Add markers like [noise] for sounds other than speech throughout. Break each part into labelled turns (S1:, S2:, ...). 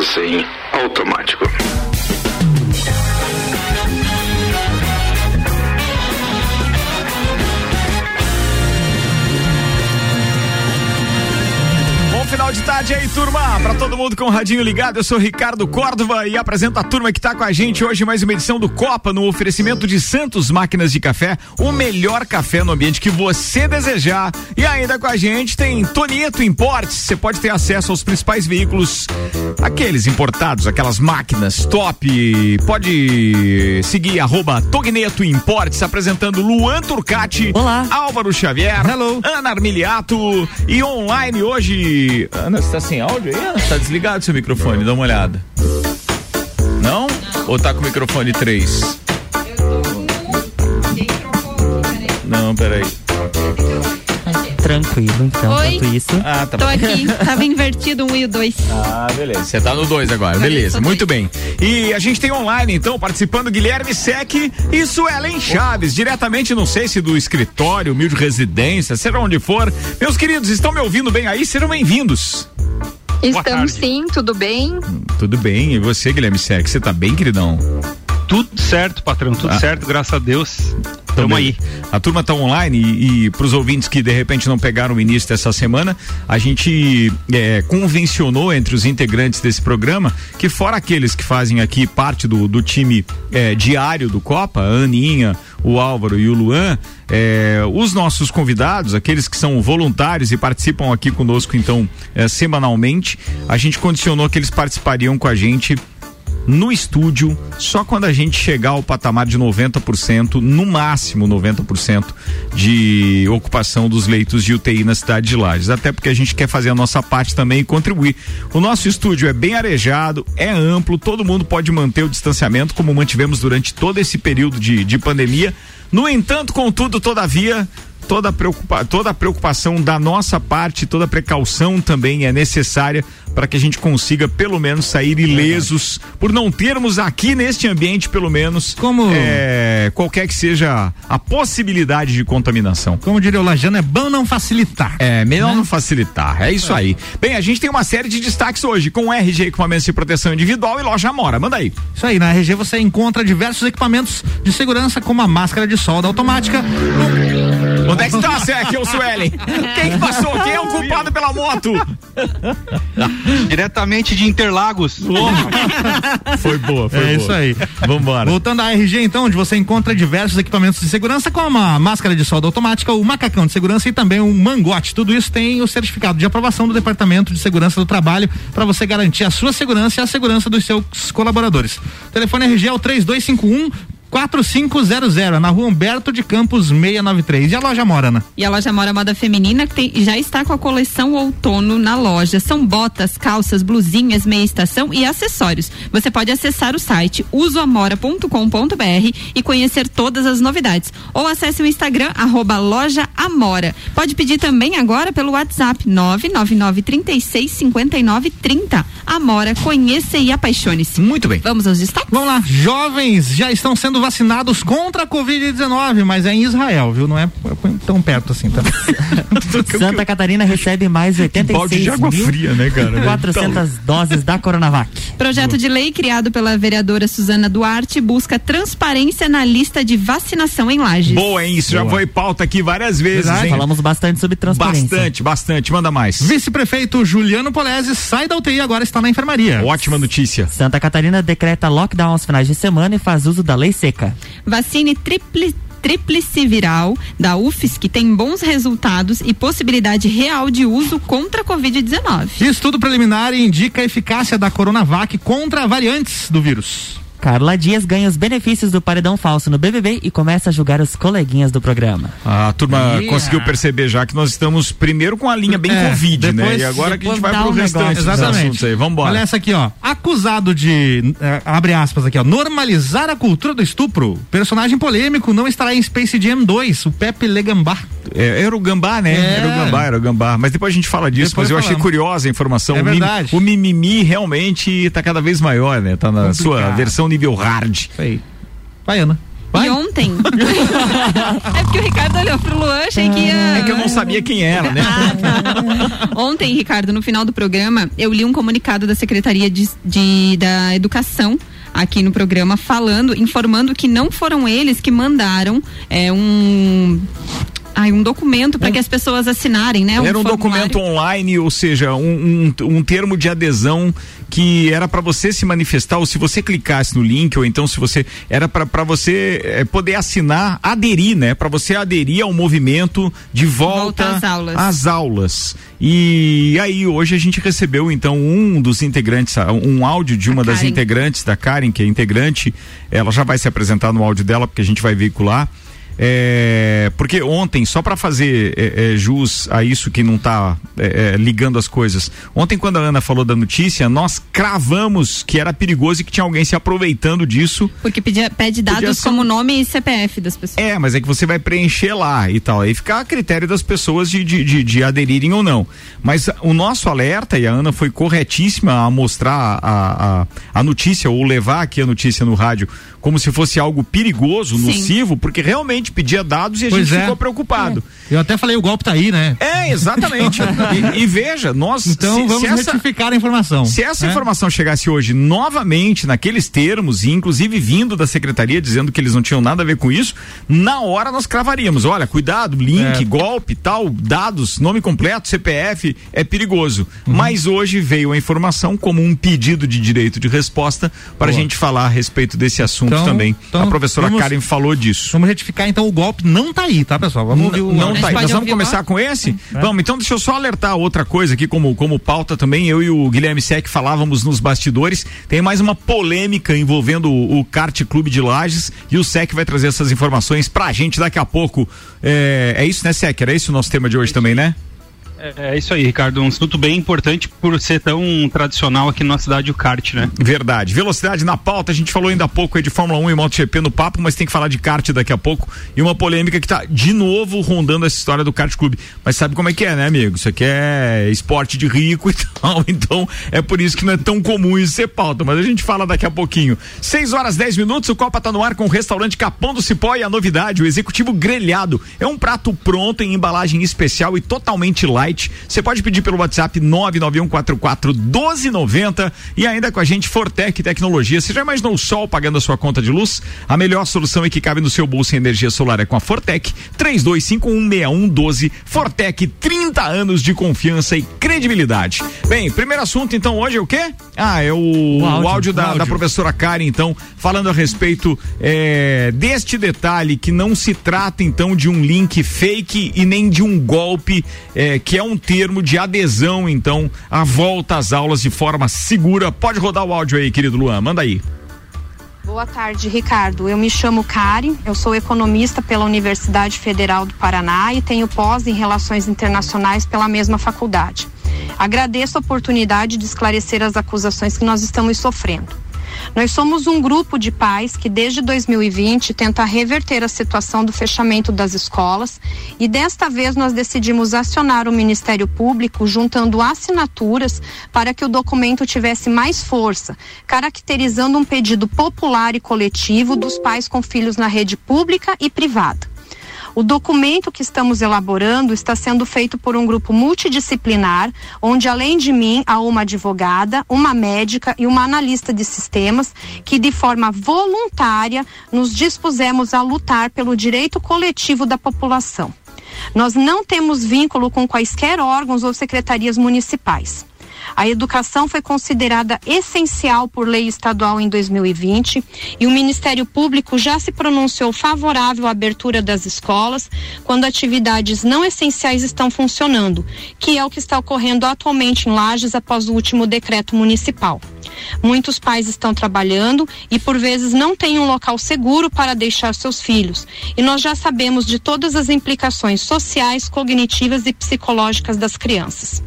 S1: todas em automático.
S2: Final de tarde aí, turma. Pra todo mundo com o radinho ligado, eu sou Ricardo Córdova e apresento a turma que tá com a gente hoje mais uma edição do Copa no oferecimento de Santos Máquinas de Café, o melhor café no ambiente que você desejar. E ainda com a gente tem Tonieto Importes. Você pode ter acesso aos principais veículos, aqueles importados, aquelas máquinas top. Pode seguir arroba Togneto Importes, apresentando Luan Turcati.
S3: Olá.
S2: Álvaro Xavier.
S3: Hello.
S2: Ana Armiliato. E online hoje Ana, você tá sem áudio aí? Ana? Tá desligado seu microfone, dá uma olhada. Não? Ou tá com o microfone 3? Não, peraí.
S3: Tranquilo, então,
S4: Oi.
S3: enquanto isso.
S2: Ah, tá
S4: Tô
S2: bom.
S4: aqui, [laughs] tava invertido um e o dois.
S2: Ah, beleza. Você tá no 2 agora.
S4: Agora
S2: Beleza, muito bem. E a gente tem online, então, participando Guilherme Sec e Suelen Chaves, diretamente, não sei se do escritório, humilde residência, seja onde for. Meus queridos, estão me ouvindo bem aí? Sejam bem-vindos.
S5: Estamos sim, tudo bem?
S2: Tudo bem. E você, Guilherme Sec, você tá bem, queridão?
S6: Tudo certo, patrão, tudo
S2: Ah.
S6: certo, graças a Deus. Tamo aí.
S2: A turma tá online e, e para os ouvintes que de repente não pegaram o início dessa semana, a gente é, convencionou entre os integrantes desse programa que fora aqueles que fazem aqui parte do, do time é, diário do Copa, a Aninha, o Álvaro e o Luan, é, os nossos convidados, aqueles que são voluntários e participam aqui conosco então é, semanalmente, a gente condicionou que eles participariam com a gente no estúdio só quando a gente chegar ao patamar de 90%, no máximo 90% de ocupação dos leitos de UTI na cidade de Lages. Até porque a gente quer fazer a nossa parte também e contribuir. O nosso estúdio é bem arejado, é amplo, todo mundo pode manter o distanciamento, como mantivemos durante todo esse período de, de pandemia. No entanto, contudo, todavia, toda preocupa toda a preocupação da nossa parte, toda a precaução também é necessária para que a gente consiga pelo menos sair ilesos por não termos aqui neste ambiente pelo menos
S7: Como-
S2: é, qualquer que seja a possibilidade de contaminação.
S7: Como diria o Lajano, é bom não facilitar.
S2: É, melhor não facilitar, é isso aí. Bem, a gente tem uma série de destaques hoje com RG Equipamentos de Proteção Individual e Loja Amora. Manda aí.
S7: Isso aí, na RG você encontra diversos equipamentos de segurança, como a máscara de solda automática.
S2: Onde é que está, Sec, ou Suelen? [laughs] Quem que passou? Quem é o culpado pela moto? [laughs]
S6: Diretamente de Interlagos. [laughs]
S2: Foi boa, foi
S7: é
S2: boa.
S7: isso aí.
S2: Vambora.
S7: Voltando à RG, então, onde você encontra diversos equipamentos de segurança, como a máscara de solda automática, o macacão de segurança e também o mangote. Tudo isso tem o certificado de aprovação do Departamento de Segurança do Trabalho para você garantir a sua segurança e a segurança dos seus colaboradores. O telefone RG é o 3251 4500, na rua Humberto de Campos 693. E a loja Morana?
S4: E a loja Mora Moda Feminina que tem- já está com a coleção outono na loja. São botas, calças, blusinhas, meia estação e acessórios. Você pode acessar o site usoamora.com.br e conhecer todas as novidades. Ou acesse o Instagram, arroba loja Amora. Pode pedir também agora pelo WhatsApp 999365930. Amora, conheça e apaixone-se.
S2: Muito bem.
S4: Vamos aos destaques?
S7: Vamos lá, jovens já estão sendo vacinados contra a Covid-19, mas é em Israel, viu? Não é tão perto assim, tá? [laughs]
S3: Santa Catarina recebe mais
S2: balde de água fria, né, cara?
S3: 400 doses da Coronavac.
S4: Projeto de lei criado pela vereadora Suzana Duarte busca transparência na lista de vacinação em Lages.
S2: Boa, hein? Isso já
S7: Boa.
S2: foi pauta aqui várias vezes,
S7: Verdade.
S2: hein?
S3: Falamos bastante sobre transparência.
S2: Bastante, bastante. Manda mais.
S7: Vice-prefeito Juliano Polese sai da UTI e agora está na enfermaria.
S2: Ótima notícia.
S3: Santa Catarina decreta lockdown aos finais de semana e faz uso da lei seca.
S4: Vacine tripli tríplice viral da UFSC tem bons resultados e possibilidade real de uso contra a Covid-19.
S7: Estudo preliminar indica a eficácia da Coronavac contra variantes do vírus.
S3: Carla Dias ganha os benefícios do paredão falso no BBB e começa a julgar os coleguinhas do programa.
S2: A turma
S7: Yeah.
S2: conseguiu perceber já que nós estamos primeiro com a linha bem
S7: É,
S2: Covid, né?
S7: depois-
S2: E agora que a gente vai pro
S3: um
S2: restante
S7: Exatamente.
S2: assuntos aí. Vambora.
S7: Olha essa aqui, ó. Acusado de, eh, abre aspas aqui, ó, normalizar a cultura do estupro. Personagem polêmico não estará em Space Jam 2, o Pepe Legambá.
S2: É, era o gambá, né?
S7: É.
S2: Era o gambá, era o gambá. Mas depois a gente fala disso,
S7: Depois
S2: mas eu achei
S7: falamos.
S2: curiosa a informação.
S7: É
S2: o,
S7: verdade.
S2: o mimimi realmente tá cada vez maior, né? Tá na
S7: Complicado.
S2: sua versão nível hard.
S7: Isso aí. Vai, Ana. Vai.
S4: E ontem. [laughs] é porque o Ricardo olhou pro Luan, achei que ia.
S2: É que eu não sabia quem era, né?
S4: Ontem, Ricardo, no final do programa, eu li um comunicado da Secretaria de, de- da Educação aqui no programa falando, informando que não foram eles que mandaram é, um ai, um documento para que as pessoas assinarem, né?
S2: Era um
S4: formulário.
S2: documento online, ou seja, um, um, um termo de adesão que era para você se manifestar, ou se você clicasse no link, ou então se você. Era para você eh, poder assinar, aderir, né? Para você aderir ao movimento de volta,
S4: Volta às aulas.
S2: às aulas. E aí, hoje a gente recebeu, então, um dos integrantes, um áudio de uma das
S4: Karen.
S2: integrantes, da Karen, que é integrante. Ela já vai se apresentar no áudio dela, porque a gente vai veicular. É, porque ontem, só para fazer é, é, jus a isso que não tá é, é, ligando as coisas, ontem quando a Ana falou da notícia, nós cravamos que era perigoso e que tinha alguém se aproveitando disso.
S4: Porque pedia, pede dados
S2: ser
S4: como nome e CPF das pessoas.
S2: É, mas é que você vai preencher lá e tal. Aí fica a critério das pessoas de, de, de, de aderirem ou não. Mas o nosso alerta, e a Ana foi corretíssima a mostrar a, a, a notícia, ou levar aqui a notícia no rádio, como se fosse algo perigoso,
S4: Sim.
S2: nocivo, porque realmente pedia dados e a
S7: Pois
S2: gente
S7: é.
S2: ficou preocupado.
S7: Eu até falei, o golpe tá aí, né?
S2: É, exatamente. [laughs] e, e veja, nós.
S7: Então
S2: se-
S7: vamos
S2: se essa,
S7: retificar a informação.
S2: se essa
S7: né?
S2: informação chegasse hoje novamente naqueles termos, e inclusive vindo da secretaria dizendo que eles não tinham nada a ver com isso, na hora nós cravaríamos. Olha, cuidado, link,
S7: É.
S2: golpe, tal, dados, nome completo, CPF, é perigoso.
S7: Uhum.
S2: Mas hoje veio a informação como um pedido de direito de resposta para a gente falar a respeito desse assunto
S7: Então-
S2: também.
S7: então
S2: a professora
S7: vamos-
S2: Karen falou disso.
S7: Vamos retificar, então o golpe não tá aí, tá, pessoal? Vamos ouvir o
S2: Não tá aí. Nós vamos começar
S4: lá?
S2: com esse? Vamos, então deixa eu só alertar outra coisa aqui, como, como pauta também. Eu e o Guilherme Sec falávamos nos bastidores. Tem mais uma polêmica envolvendo o, o Kart Clube de Lages e o Sec vai trazer essas informações pra gente daqui a pouco. É, é isso, né, Sec? Era esse o nosso tema de hoje também, né?
S6: É, é isso aí, Ricardo. Um assunto bem importante por ser tão tradicional aqui na cidade o kart, né?
S2: Verdade. Velocidade na pauta, a gente falou ainda há pouco aí de Fórmula 1 e MotoGP no papo, mas tem que falar de kart daqui a pouco. E uma polêmica que tá de novo rondando essa história do kart clube. Mas sabe como é que é, né, amigo? Isso aqui é esporte de rico e [laughs] tal. Então é por isso que não é tão comum isso ser pauta. Mas a gente fala daqui a pouquinho. 6 horas 10 minutos, o Copa tá no ar com o restaurante Capão do Cipó e a novidade, o executivo grelhado. É um prato pronto em embalagem especial e totalmente light. Você pode pedir pelo WhatsApp 99144 1290 e ainda com a gente Fortec Tecnologia. Você já imaginou o sol pagando a sua conta de luz? A melhor solução e que cabe no seu bolso em energia solar é com a Fortec 32516112. Fortec 30 anos de confiança e credibilidade. Bem, primeiro assunto então hoje é o quê? Ah, é o, o áudio,
S7: áudio,
S2: da,
S7: o áudio.
S2: da professora Karen, então, falando a respeito eh, deste detalhe que não se trata então de um link fake e nem de um golpe, eh, que é um termo de adesão, então, à volta às aulas de forma segura. Pode rodar o áudio aí, querido Luan, manda aí.
S5: Boa tarde, Ricardo. Eu me chamo Karen, eu sou economista pela Universidade Federal do Paraná e tenho pós em Relações Internacionais pela mesma faculdade. Agradeço a oportunidade de esclarecer as acusações que nós estamos sofrendo. Nós somos um grupo de pais que, desde 2020, tenta reverter a situação do fechamento das escolas e, desta vez, nós decidimos acionar o Ministério Público juntando assinaturas para que o documento tivesse mais força, caracterizando um pedido popular e coletivo dos pais com filhos na rede pública e privada. O documento que estamos elaborando está sendo feito por um grupo multidisciplinar, onde além de mim há uma advogada, uma médica e uma analista de sistemas que de forma voluntária nos dispusemos a lutar pelo direito coletivo da população. Nós não temos vínculo com quaisquer órgãos ou secretarias municipais. A educação foi considerada essencial por lei estadual em 2020 e o Ministério Público já se pronunciou favorável à abertura das escolas quando atividades não essenciais estão funcionando, que é o que está ocorrendo atualmente em Lages após o último decreto municipal. Muitos pais estão trabalhando e por vezes não têm um local seguro para deixar seus filhos. E nós já sabemos de todas as implicações sociais, cognitivas e psicológicas das crianças.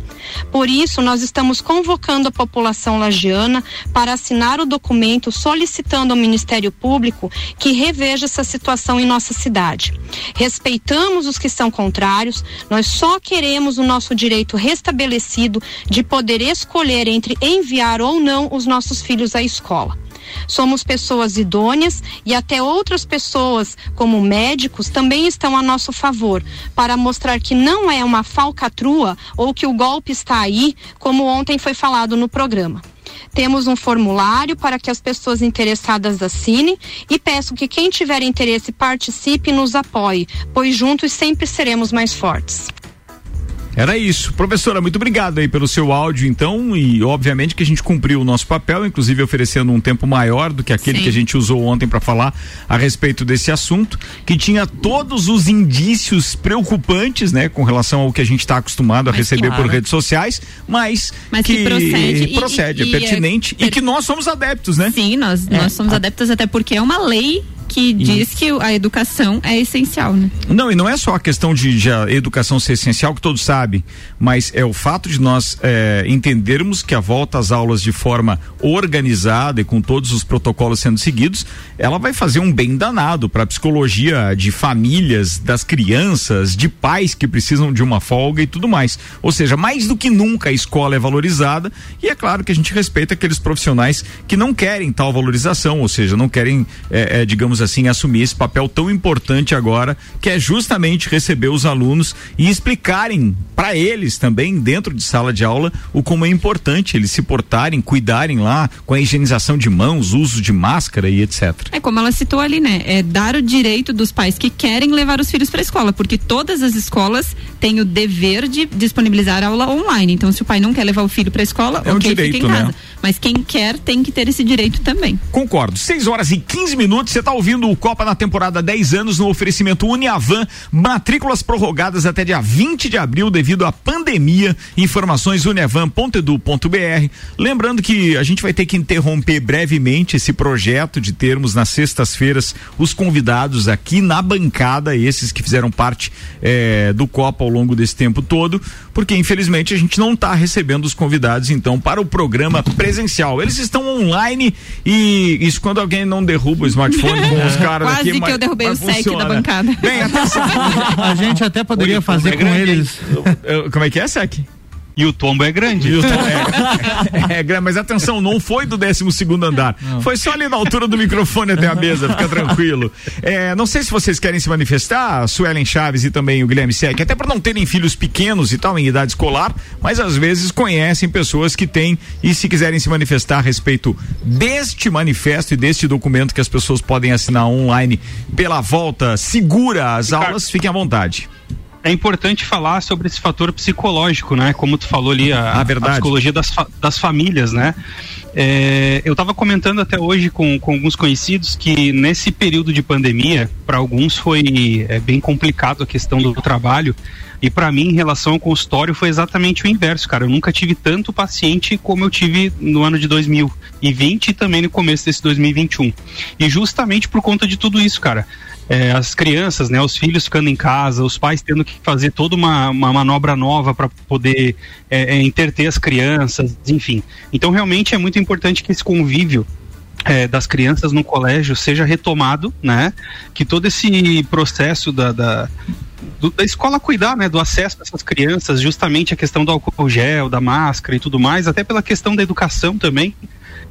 S5: Por isso, nós estamos convocando a população lagiana para assinar o documento solicitando ao Ministério Público que reveja essa situação em nossa cidade. Respeitamos os que são contrários, nós só queremos o nosso direito restabelecido de poder escolher entre enviar ou não os nossos filhos à escola. Somos pessoas idôneas e até outras pessoas, como médicos, também estão a nosso favor, para mostrar que não é uma falcatrua ou que o golpe está aí, como ontem foi falado no programa. Temos um formulário para que as pessoas interessadas assinem e peço que quem tiver interesse participe e nos apoie, pois juntos sempre seremos mais fortes.
S2: Era isso. Professora, muito obrigado aí pelo seu áudio, então, e obviamente que a gente cumpriu o nosso papel, inclusive oferecendo um tempo maior do que aquele
S4: Sim.
S2: que a gente usou ontem para falar a respeito desse assunto, que tinha todos os indícios preocupantes, né, com relação ao que a gente está acostumado a
S4: Mas
S2: receber
S3: claro.
S2: por redes sociais, mas,
S4: Mas que procede e-
S2: procede,
S4: e-
S2: é
S4: e é
S2: pertinente e,
S4: per-
S2: que nós somos adeptos, né?
S4: Sim, nós, nós somos adeptos até porque é uma lei que diz que a educação é essencial, né?
S2: Não, e não é só a questão de, de a educação ser essencial, que todos sabem, mas é o fato de nós eh, entendermos que a volta às aulas de forma organizada e com todos os protocolos sendo seguidos, ela vai fazer um bem danado para a psicologia de famílias, das crianças, de pais que precisam de uma folga e tudo mais. Ou seja, mais do que nunca a escola é valorizada e é claro que a gente respeita aqueles profissionais que não querem tal valorização, ou seja, não querem, eh, eh, digamos assim, assumir esse papel tão importante agora, que é justamente receber os alunos e explicarem para eles também, dentro de sala de aula, o como é importante eles se portarem, cuidarem lá com a higienização de mãos, uso de máscara e etc.
S4: É como ela citou ali, né? É dar o direito dos pais que querem levar os filhos para a escola, porque todas as escolas têm o dever de disponibilizar aula online. Então, se o pai não quer levar o filho para a escola,
S2: É um
S4: ok,
S2: direito,
S4: fica em
S2: né?
S4: Mas quem quer tem que ter esse direito também.
S2: Concordo. 6 horas e 15 minutos. Você está ouvindo o Copa na temporada 10 anos no oferecimento Uniavan. Matrículas prorrogadas até dia 20 de abril devido à pandemia. Informações uniavan.edu.br. Lembrando que a gente vai ter que interromper brevemente esse projeto de termos nas sextas-feiras os convidados aqui na bancada, esses que fizeram parte eh, do Copa ao longo desse tempo todo, porque infelizmente a gente não está recebendo os convidados então para o programa presencial. Eles estão online e isso quando alguém não derruba o smartphone com os [laughs] caras
S4: Quase
S2: aqui.
S4: que
S2: mas-
S4: eu derrubei
S2: mas
S4: o SEC da bancada.
S2: Bem. [laughs]
S7: A gente até poderia fazer com eles.
S2: Como é que é, Sec?
S6: E o tombo é grande.
S2: É, [laughs] é, grande, mas atenção, não foi do 12 segundo andar. Foi só ali na altura do microfone até a mesa, fica tranquilo. É, não sei se vocês querem se manifestar, a Suelen Chaves e também o Guilherme Sec, até por não terem filhos pequenos e tal, em idade escolar, mas às vezes conhecem pessoas que têm e se quiserem se manifestar a respeito deste manifesto e deste documento que as pessoas podem assinar online pela volta segura às
S6: Ricardo.
S2: aulas, fiquem à vontade.
S6: É importante falar sobre esse fator psicológico, né? Como tu falou ali, a, a psicologia das, fa- das famílias, né? É, eu estava comentando até hoje com, com alguns conhecidos que nesse período de pandemia, para alguns foi é, bem complicado a questão do trabalho. E para mim, em relação ao consultório, foi exatamente o inverso, cara. Eu nunca tive tanto paciente como eu tive no ano de 2020 e também no começo desse 2021. E justamente por conta de tudo isso, cara. É, as crianças, né, os filhos ficando em casa, os pais tendo que fazer toda uma, uma manobra nova para poder é, é, interter as crianças, enfim. Então, realmente é muito importante que esse convívio é, das crianças no colégio seja retomado, né? Que todo esse processo da, da, da escola cuidar, né? Do acesso dessas crianças, justamente a questão do álcool gel, da máscara e tudo mais, até pela questão da educação também,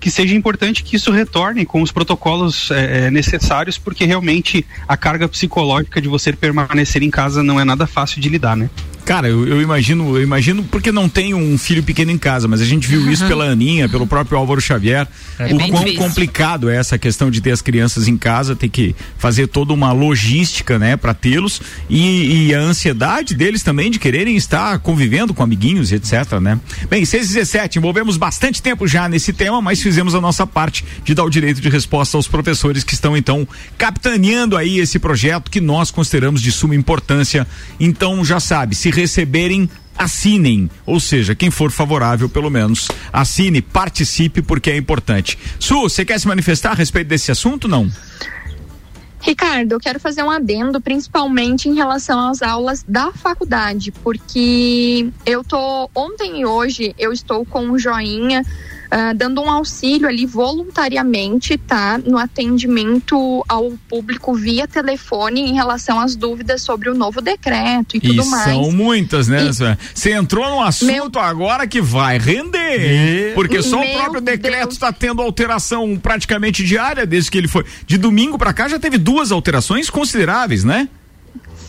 S6: que seja importante que isso retorne com os protocolos é, é, necessários, porque realmente a carga psicológica de você permanecer em casa não é nada fácil de lidar, né?
S2: Cara, eu, eu imagino, eu imagino porque não tenho um filho pequeno em casa, mas a gente viu isso pela Aninha, pelo próprio Álvaro Xavier,
S4: É
S2: o quão
S4: difícil.
S2: complicado é essa questão de ter as crianças em casa, ter que fazer toda uma logística, né, para tê-los e, e a ansiedade deles também de quererem estar convivendo com amiguinhos, e etc, né? Bem, 617, envolvemos bastante tempo já nesse tema, mas fizemos a nossa parte de dar o direito de resposta aos professores que estão então capitaneando aí esse projeto que nós consideramos de suma importância. Então já sabe, se receberem assinem, ou seja, quem for favorável, pelo menos assine, participe, porque é importante. Su, você quer se manifestar a respeito desse assunto? Não?
S8: Ricardo, eu quero fazer um adendo, principalmente em relação às aulas da faculdade, porque eu tô ontem e hoje eu estou com um joinha ah, dando um auxílio ali voluntariamente, tá? No atendimento ao público via telefone em relação às dúvidas sobre o novo decreto e,
S2: E
S8: tudo mais.
S2: são muitas, né?
S8: E-?
S2: Você entrou num assunto agora que vai render. Porque só o
S8: Meu
S2: próprio decreto está tendo alteração praticamente diária desde que ele foi. De domingo para cá já teve duas alterações consideráveis, né?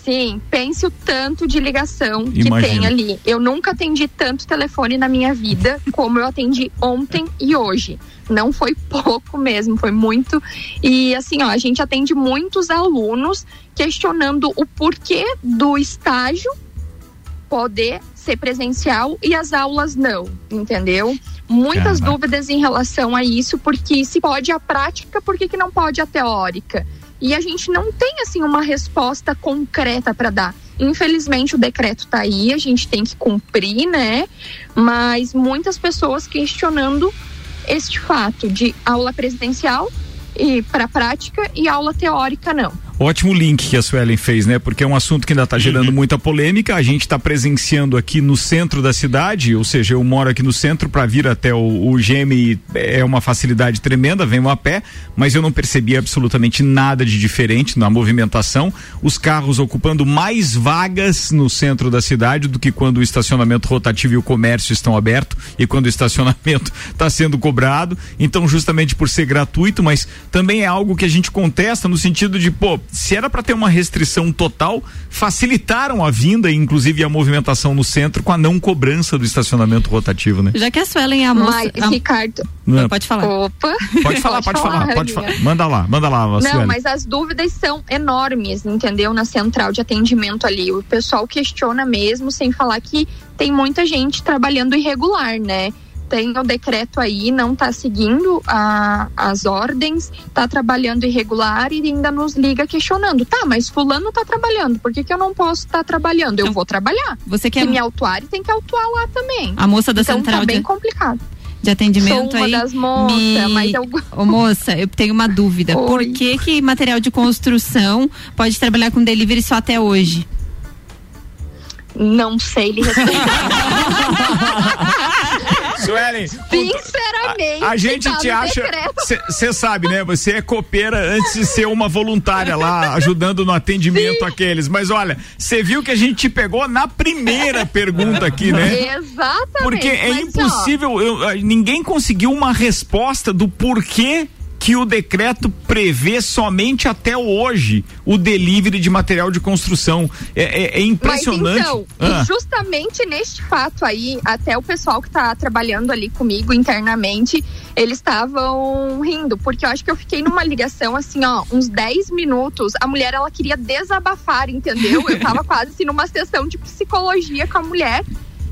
S8: Sim, pense o tanto de ligação que
S2: Imagino.
S8: tem ali. Eu nunca atendi tanto telefone na minha vida como eu atendi ontem e hoje. Não foi [laughs] pouco mesmo, foi muito. E assim, ó, a gente atende muitos alunos questionando o porquê do estágio poder ser presencial e as aulas não, entendeu? Muitas
S2: Caraca.
S8: dúvidas em relação a isso, porque se pode a prática, por que, que não pode a teórica? E a gente não tem assim uma resposta concreta para dar. Infelizmente o decreto tá aí, a gente tem que cumprir, né? Mas muitas pessoas questionando este fato de aula presencial e para prática e aula teórica não.
S2: Ótimo link que a Suelen fez, né? Porque é um assunto que ainda está gerando muita polêmica. A gente está presenciando aqui no centro da cidade, ou seja, eu moro aqui no centro para vir até o, o GM é uma facilidade tremenda, venho a pé, mas eu não percebi absolutamente nada de diferente na movimentação. Os carros ocupando mais vagas no centro da cidade do que quando o estacionamento rotativo e o comércio estão abertos e quando o estacionamento está [laughs] sendo cobrado. Então, justamente por ser gratuito, mas também é algo que a gente contesta no sentido de, pô, se era para ter uma restrição total, facilitaram a vinda e inclusive a movimentação no centro com a não cobrança do estacionamento rotativo, né?
S4: Já que a Suelen é a moça.
S8: Mas,
S4: a-
S8: Ricardo,
S2: Não,
S4: Pode falar.
S8: opa.
S2: Pode falar, pode falar, pode
S8: amiga.
S2: falar. Manda lá, manda lá,
S8: Não,
S2: Suelen.
S8: mas as dúvidas são enormes, entendeu? Na central de atendimento ali. O pessoal questiona mesmo, sem falar que tem muita gente trabalhando irregular, né? Tem o decreto aí, não tá seguindo a- as ordens, tá trabalhando irregular e ainda nos liga questionando. Tá, mas fulano tá trabalhando, por que, que eu não posso estar trabalhando? Eu
S4: Então,
S8: vou trabalhar.
S4: Você que
S8: Se me autuarem, tem que autuar lá também.
S4: a moça da
S8: então
S4: central
S8: tá bem
S4: de,
S8: complicado.
S4: de atendimento
S8: Sou uma
S4: aí.
S8: das moças,
S4: me-
S8: mas eu
S4: Ô moça, eu tenho uma dúvida. Por
S8: Oi.
S4: que que material de construção pode trabalhar com delivery só até hoje?
S8: não sei lhe responder. [laughs]
S2: Suelen,
S8: Sinceramente,
S2: a, a gente
S8: tá
S2: te acha. Você sabe, né? Você é copeira antes de ser uma voluntária lá, ajudando no atendimento àqueles. Mas olha, você viu que a gente te pegou na primeira pergunta aqui, né?
S8: Exatamente.
S2: Porque é impossível, eu- ah, ninguém conseguiu uma resposta do porquê que o decreto prevê somente até hoje o delivery de material de construção. É, é- é impressionante.
S8: Mas então,
S2: Ah,
S8: justamente neste fato aí, até o pessoal que tá trabalhando ali comigo internamente, eles estavam rindo, porque eu acho que eu fiquei numa ligação assim, ó, uns 10 minutos. A mulher, ela queria desabafar, entendeu? Eu tava [laughs] quase assim numa sessão de psicologia com a mulher.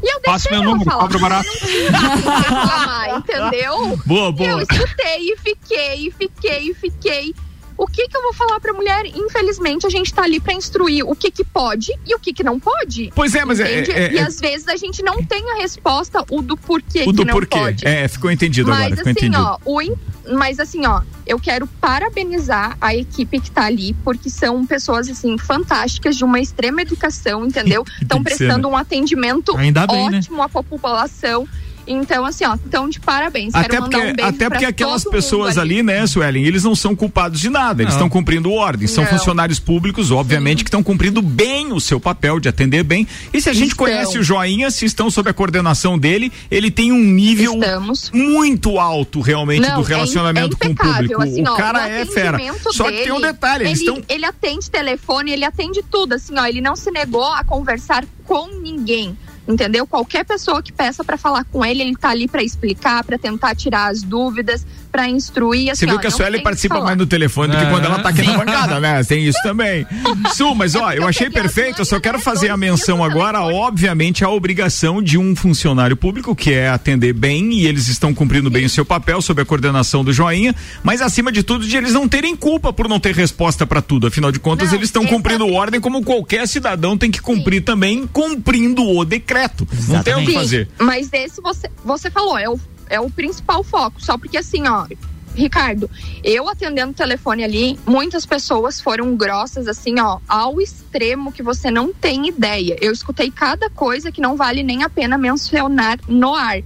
S8: E eu
S6: Passa
S8: deixei
S6: meu
S8: ela
S6: número,
S8: falar.
S6: cobro barato.
S8: reclamar, entendeu?
S2: boa,
S8: E eu
S2: boa.
S8: escutei e fiquei, e fiquei, e fiquei. O que que eu vou falar pra mulher? Infelizmente, a gente tá ali pra instruir o que que pode e o que que não pode.
S2: Pois é, mas é-
S8: Entende?
S2: é-
S8: e
S2: é-
S8: às vezes a gente não tem a resposta, o do porquê
S2: O
S8: que
S2: do
S8: não
S2: porquê.
S8: pode.
S2: É, ficou entendido
S8: Mas
S2: agora, ficou
S8: assim,
S2: entendido.
S8: ó, o in- mas assim, ó, eu quero parabenizar a equipe que tá ali, porque são pessoas assim fantásticas de uma extrema educação, entendeu? Estão [laughs]
S2: que ser,
S8: prestando um atendimento
S7: Ainda bem, né?
S8: ótimo à população. Então, assim, ó, estão de parabéns.
S2: Até
S8: Quero
S2: porque,
S8: mandar um beijo
S2: até porque aquelas pessoas ali, né, Suelen, eles não são culpados de nada, eles estão cumprindo ordens, são
S8: Não.
S2: funcionários públicos, obviamente, que estão cumprindo bem o seu papel de atender bem. E se a gente
S8: Estão.
S2: conhece o Joinha, se estão sob a coordenação dele, ele tem um nível
S8: Estamos.
S2: muito alto realmente
S8: Não,
S2: do relacionamento
S8: é,
S2: com o público.
S8: assim, ó,
S2: o cara
S8: o
S2: é fera. Só que tem um
S8: dele,
S2: detalhe, eles
S8: ele,
S2: estão
S8: ele atende telefone, ele atende tudo, assim, ó, ele não se negou a conversar com ninguém. Entendeu? Qualquer pessoa que peça pra falar com ele, ele tá ali pra explicar, pra tentar tirar as dúvidas, pra instruir. Assim,
S2: Você viu
S8: ó,
S2: que a Sueli participa
S8: falar.
S2: mais no telefone do que
S7: É.
S2: quando ela tá aqui na bancada, né? Tem isso também. [laughs] Su, mas ó, eu achei perfeito, eu só quero
S8: né?
S2: fazer a menção agora, obviamente, a obrigação de um funcionário público, que é atender bem, e eles estão cumprindo bem o seu papel sob a coordenação do Joinha, mas acima de tudo, de eles não terem culpa por não ter resposta pra tudo. Afinal de contas,
S8: Não,
S2: eles estão cumprindo ordem como qualquer cidadão tem que cumprir também, cumprindo o decreto. Não tem o que
S3: Exatamente.
S2: fazer.
S8: Mas esse você, você falou, é o, é o principal foco. Só porque assim, ó, Ricardo, eu atendendo o telefone ali, muitas pessoas foram grossas, assim, ó, ao extremo que você não tem ideia. Eu escutei cada coisa que não vale nem a pena mencionar no ar.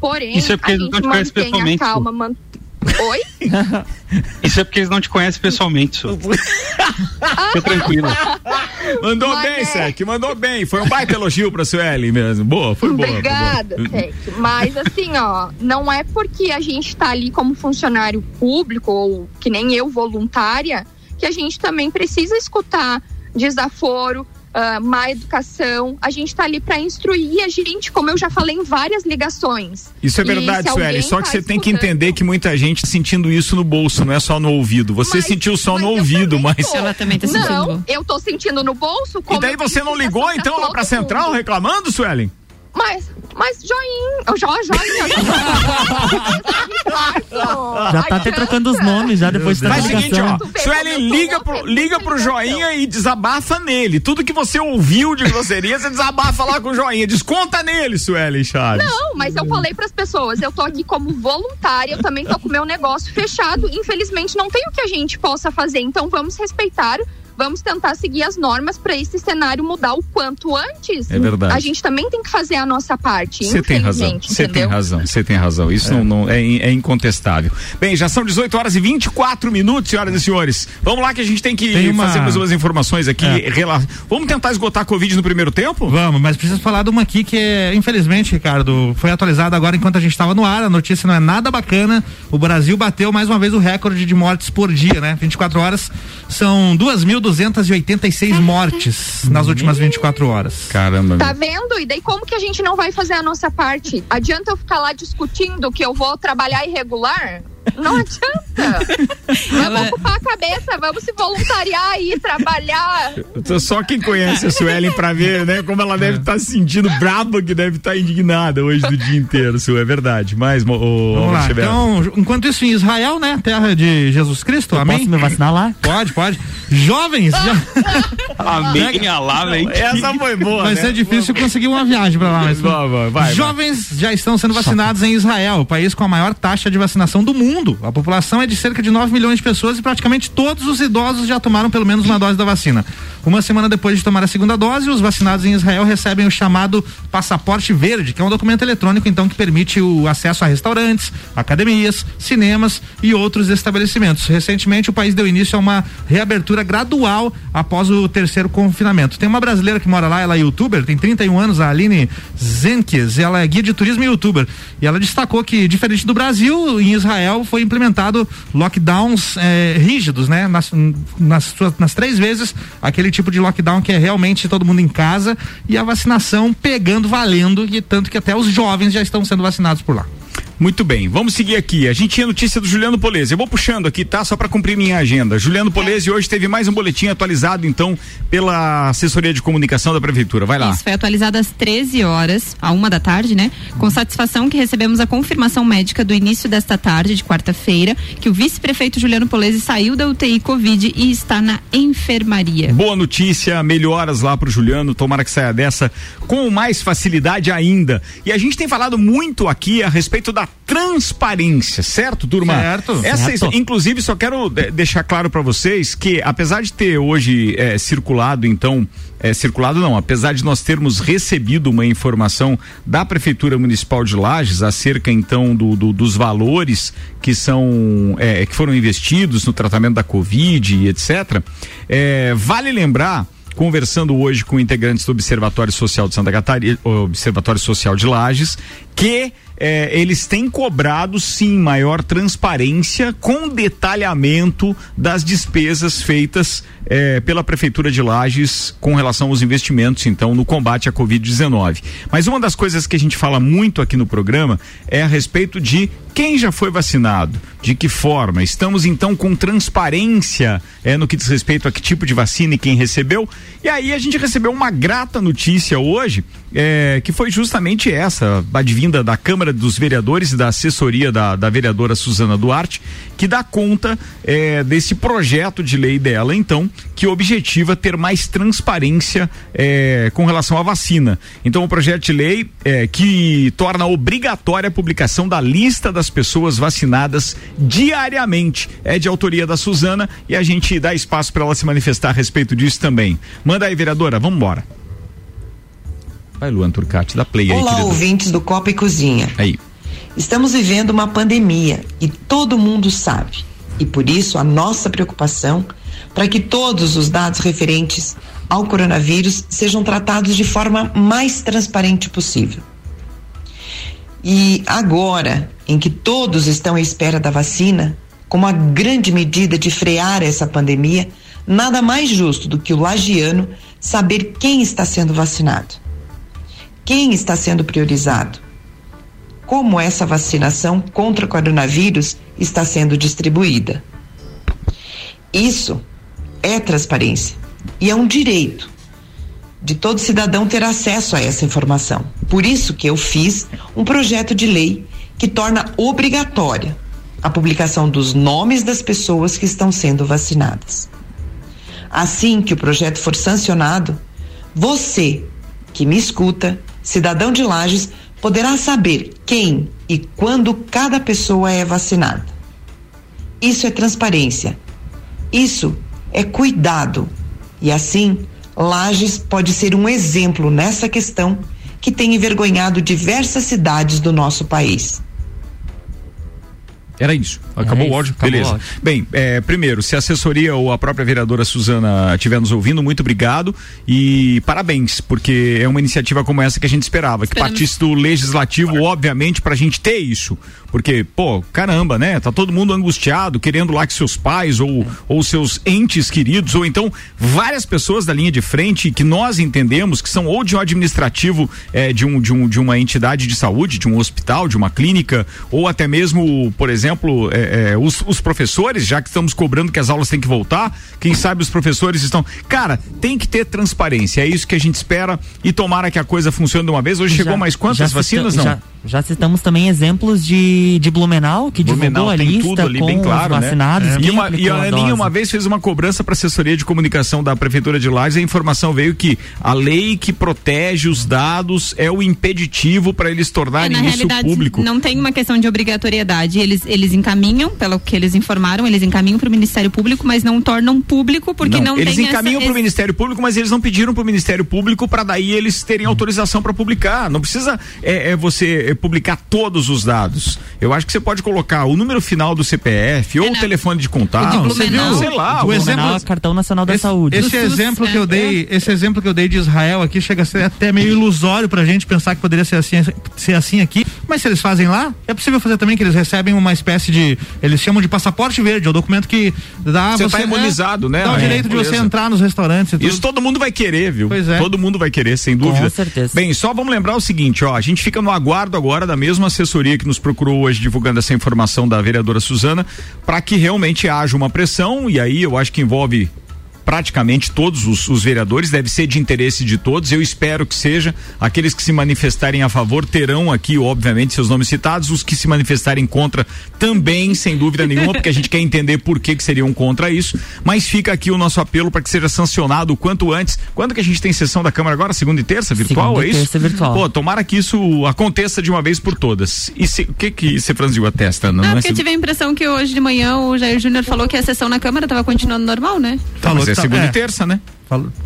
S8: Porém,
S6: Isso é porque
S8: a gente mantém a calma. Man... Oi? [laughs]
S6: Isso é porque eles não te conhecem pessoalmente, Su. [laughs] Fica tranquila.
S2: Mandou
S8: Mas
S2: bem,
S8: é-
S2: Sec, mandou bem. Foi um baita elogio pra Sueli mesmo. Boa, foi boa. foi
S8: Obrigada,
S2: boa.
S8: Sec. Mas assim, ó, não é porque a gente tá ali como funcionário público ou que nem eu, voluntária, que a gente também precisa escutar desaforo, ah, má educação. A gente tá ali para instruir a gente, como eu já falei em várias ligações.
S2: Isso é verdade, Sueli. Só que
S8: tá
S2: você tem que entender que muita gente tá sentindo isso no bolso, não é só no ouvido. Você
S8: Mas-
S2: sentiu só no ouvido, mas.
S8: tô.
S4: Ela também tá sentindo.
S8: Não, eu tô sentindo no bolso.
S2: E daí
S8: eu
S2: você não ligou então lá pra central
S8: mundo.
S2: reclamando, Suelen?
S8: Mas, mas joinha, oh, jo, joinha.
S3: Já tá até trocando os nomes já depois de
S2: Faz
S3: tanta
S2: o seguinte, ó. Suelen,
S8: tô
S2: liga pro, liga pro joinha e desabafa nele. Tudo que você ouviu de grosseria, você desabafa lá com o joinha. Desconta nele, Suelen Chaves.
S8: Não, mas eu falei pras pessoas, eu tô aqui como voluntária, eu também tô com o meu negócio fechado. Infelizmente, não tem o que a gente possa fazer. Então, vamos respeitar, vamos tentar seguir as normas para esse cenário mudar o quanto antes.
S2: É verdade.
S8: A gente também tem que fazer a nossa parte.
S2: Você tem razão, você tem razão, você tem razão. Isso não, não- é, é incontestável. Bem, já são 18 horas e 24 minutos, senhoras e senhores. Vamos lá que a gente tem que
S7: Tem uma-
S2: fazer mais umas informações aqui.
S7: É.
S2: rela- Vamos tentar esgotar a Covid no primeiro tempo?
S7: Vamos, mas preciso falar de uma aqui que é, infelizmente, Ricardo, foi atualizada agora enquanto a gente estava no ar. A notícia não é nada bacana. O Brasil bateu mais uma vez o recorde de mortes por dia, né? 24 horas são 2.286 mortes nas últimas 24 horas.
S2: Caramba.
S8: Tá vendo? E daí como que a gente não vai fazer a nossa parte? Adianta eu ficar lá discutindo que eu vou trabalhar irregular? Não adianta. Vamos ocupar a cabeça, vamos se voluntariar aí, trabalhar.
S2: Tô Só quem conhece a Suelen pra ver, né? Como ela deve estar se sentindo braba, que deve estar indignada hoje do dia inteiro, Su, é verdade. Mas, ô, ô,
S7: Vamos lá. Então, enquanto isso, em Israel, né? Terra de Jesus Cristo, amém?
S3: Posso me vacinar lá?
S7: Pode, pode. Jovens, já-
S6: Amém, Alá, velho.
S2: Essa foi boa,
S7: vai
S2: né?
S7: ser difícil conseguir uma viagem pra lá, mas
S2: Vai, vai, vai,
S7: Jovens já estão sendo vacinados em Israel, o país com a maior taxa de vacinação do mundo. A população é de cerca de 9 milhões de pessoas e praticamente todos os idosos já tomaram pelo menos uma dose da vacina. Uma semana depois de tomar a segunda dose, os vacinados em Israel recebem o chamado passaporte verde, que é um documento eletrônico então que permite o acesso a restaurantes, academias, cinemas e outros estabelecimentos. Recentemente o país deu início a uma reabertura gradual após o terceiro confinamento. Tem uma brasileira que mora lá, ela é youtuber, tem 31 anos, a Aline Zenkes, ela é guia de turismo e youtuber. E ela destacou que, diferente do Brasil, em Israel foi implementado lockdowns eh, rígidos, né? Nas, nas, nas três vezes, aquele tipo de lockdown que é realmente todo mundo em casa e a vacinação pegando, valendo, e tanto que até os jovens já estão sendo vacinados por lá.
S2: Muito bem, vamos seguir aqui. A gente tinha notícia do Juliano Polese. Eu vou puxando aqui, tá? Só para cumprir minha agenda. Juliano Polese hoje teve mais um boletim atualizado, então, pela assessoria de comunicação da prefeitura. Vai lá.
S4: Isso foi atualizado às 13 horas, à uma da tarde, né? Com satisfação que recebemos a confirmação médica do início desta tarde, de quarta-feira, que o vice-prefeito Juliano Polese saiu da UTI Covid e está na enfermaria.
S2: Boa notícia, melhoras lá pro Juliano, tomara que saia dessa com mais facilidade ainda. E a gente tem falado muito aqui a respeito da transparência, certo, turma?
S7: Certo.
S2: Essa,
S3: Certo.
S2: inclusive, só quero de- deixar claro para vocês que, apesar de ter hoje eh, circulado, então, eh, circulado não, apesar de nós termos recebido uma informação da Prefeitura Municipal de Lages acerca, então, do, do- dos valores que são, eh, que foram investidos no tratamento da Covid e etc., eh, vale lembrar conversando hoje com integrantes do Observatório Social de Santa Catarina, Observatório Social de Lages, que eh, eles têm cobrado sim maior transparência com detalhamento das despesas feitas eh, pela Prefeitura de Lages com relação aos investimentos, então, no combate à Covid-19. Mas uma das coisas que a gente fala muito aqui no programa é a respeito de quem já foi vacinado, de que forma. Estamos então com transparência eh, no que diz respeito a que tipo de vacina e quem recebeu. E aí a gente recebeu uma grata notícia hoje, eh, que foi justamente essa, advinda da Câmara dos Vereadores e da assessoria da, da vereadora Suzana Duarte, que dá conta eh, desse projeto de lei dela, então, que objetiva ter mais transparência eh, com relação à vacina. Então, o projeto de lei eh, que torna obrigatória a publicação da lista das pessoas vacinadas diariamente. É de autoria da Suzana e a gente dá espaço para ela se manifestar a respeito disso também. Manda aí, vereadora, vamos embora. Vai, Luan Turcati, dá play aí,
S9: Olá,
S2: querido.
S9: ouvintes do Copa e Cozinha.
S2: Aí.
S9: Estamos vivendo uma pandemia e todo mundo sabe. E por isso a nossa preocupação para que todos os dados referentes ao coronavírus sejam tratados de forma mais transparente possível. E agora, em que todos estão à espera da vacina, como a grande medida de frear essa pandemia, nada mais justo do que o lagiano saber quem está sendo vacinado, quem está sendo priorizado, como essa vacinação contra o coronavírus está sendo distribuída. Isso é transparência e é um direito de todo cidadão ter acesso a essa informação. Por isso que eu fiz um projeto de lei que torna obrigatória a publicação dos nomes das pessoas que estão sendo vacinadas. Assim que o projeto for sancionado, você que me escuta, cidadão de Lages, poderá saber quem e quando cada pessoa é vacinada. Isso é transparência. Isso é cuidado. E assim, Lages pode ser um exemplo nessa questão que tem envergonhado diversas cidades do nosso país.
S2: Era isso. Acabou
S3: É
S2: o áudio?
S3: isso, acabou
S2: Beleza.
S3: o áudio.
S2: Bem, é, primeiro, se a assessoria ou a própria vereadora Suzana estiver nos ouvindo, muito obrigado e parabéns, porque é uma iniciativa como essa que a gente esperava, que
S4: Esperamos.
S2: partisse do legislativo, obviamente, pra gente ter isso. Porque, pô, caramba, né? Tá todo mundo angustiado, querendo lá que seus pais ou, ou seus entes queridos, ou então várias pessoas da linha de frente que nós entendemos que são ou de um administrativo é, de, um, de, um, de uma entidade de saúde, de um hospital, de uma clínica, ou até mesmo, por exemplo, é, é, os, os professores, já que estamos cobrando que as aulas têm que voltar, quem sabe os professores estão. Cara, tem que ter transparência, é isso que a gente espera e tomara que a coisa funcione de uma vez. Hoje chegou
S3: Já-
S2: mais
S3: já
S2: quantas vacinas?
S3: cita-
S2: Não.
S3: Já, já citamos também exemplos de, de Blumenau, que
S2: Blumenau
S3: divulgou a
S2: tem
S3: lista
S2: tudo ali
S3: com
S2: bem claro,
S3: os vacinados.
S2: né?
S3: quem
S2: E, uma, e a Aninha uma vez fez uma cobrança para a assessoria de comunicação da prefeitura de Lages e a informação veio que a lei que protege os dados é o impeditivo para eles
S4: É,
S2: tornarem
S4: na
S2: isso
S4: realidade,
S2: público.
S4: não tem uma questão de obrigatoriedade. Eles, eles encaminham, pelo que eles informaram, eles encaminham para o Ministério Público, mas não tornam público porque não,
S2: eles
S4: tem
S2: encaminham
S4: essa,
S2: para o Ministério Público, mas eles não pediram para o Ministério Público para daí eles terem autorização para publicar. Não precisa é, é você é, publicar todos os dados. Eu acho que você pode colocar o número final do CPF ou
S4: É,
S2: o
S4: não.
S2: telefone de contato.
S4: O de
S2: Você viu? Sei lá.
S7: o
S2: o-
S7: exemplo-
S3: Blumenau é cartão nacional da
S7: Esse,
S3: saúde.
S7: esse
S4: Do SUS,
S7: exemplo que
S4: é.
S7: eu dei, esse exemplo que eu dei de Israel aqui chega a ser até meio ilusório pra gente pensar que poderia ser assim, ser assim aqui, mas se eles fazem lá, é possível fazer também que eles recebem uma espécie de, eles chamam de passaporte verde, é o documento que dá
S2: Você
S7: você
S2: tá imunizado, né?
S7: Dá o
S2: É,
S7: direito de você entrar nos restaurantes e tudo.
S2: Isso todo mundo vai querer, viu?
S7: Pois é.
S2: Todo mundo vai querer, sem dúvida.
S3: certeza.
S2: Bem, só vamos lembrar o seguinte, ó, a gente fica no aguardo agora da mesma assessoria que nos procurou hoje divulgando essa informação da vereadora Suzana, para que realmente haja uma pressão e aí eu acho que envolve praticamente todos os, os vereadores, deve ser de interesse de todos. Eu espero que seja. Aqueles que se manifestarem a favor terão aqui, obviamente, seus nomes citados. Os que se manifestarem contra também, sem dúvida nenhuma, porque a gente quer entender por que, que seriam contra isso. Mas fica aqui o nosso apelo para que seja sancionado o quanto antes. Quando que a gente tem sessão da Câmara agora? Segunda e terça? Virtual?
S3: Segunda
S2: é
S3: e
S2: isso?
S3: terça virtual.
S2: Pô, tomara que isso aconteça de uma vez por todas. E se- o que que você franziu a testa, Ana?
S4: Não,
S2: Não é
S4: porque eu tive a impressão que hoje de manhã o Jair Júnior falou que a sessão na Câmara estava continuando normal, né?
S2: Tá, mas
S7: que
S2: é segunda
S7: é.
S2: e terça, né?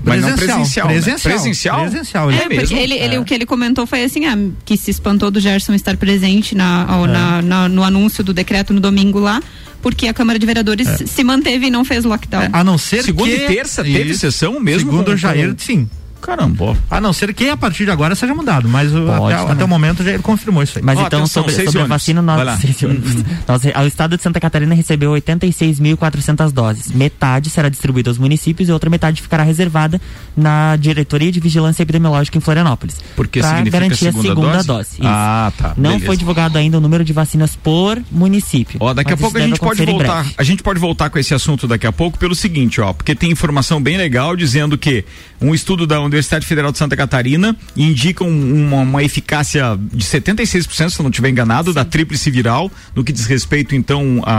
S2: Mas não presencial, né?
S7: Presencial.
S2: Presencial?
S7: Presencial,
S2: É
S7: ele-
S4: porque
S2: mesmo?
S4: Ele, ele- o que ele comentou foi assim, ah, que se espantou do Gerson estar presente na,
S2: É.
S4: na- na- no anúncio do decreto no domingo lá, porque a Câmara de Vereadores se manteve e não fez lockdown.
S7: É, a não ser
S2: Segunda
S7: que
S2: e terça teve
S7: Isso.
S2: sessão mesmo?
S7: Segundo o Jair, sim.
S2: Caramba.
S7: A não ser que a partir de agora seja mudado, mas
S3: Pode
S7: até,
S3: também.
S7: até o momento já ele confirmou isso aí.
S3: Mas
S2: Ó,
S3: então,
S2: atenção,
S3: sobre, sobre a vacina, nós. [laughs] Nós- o estado de Santa Catarina recebeu 86.400 doses. Metade será distribuída aos municípios e outra metade ficará reservada na Diretoria de Vigilância Epidemiológica em Florianópolis.
S2: Porque
S3: pra
S2: significa
S3: garantir
S2: segunda
S3: a segunda
S2: dose?
S3: dose. Isso.
S2: Ah, tá.
S3: Não
S2: Beleza.
S3: foi divulgado ainda o número de vacinas por município.
S2: Ó, daqui a pouco a gente pode voltar. A gente pode voltar com esse assunto daqui a pouco pelo seguinte, ó, porque tem informação bem legal dizendo que um estudo da Universidade Federal de Santa Catarina indica um- uma, uma eficácia de 76%, se eu não estiver enganado, da tríplice viral, no que diz respeito então a,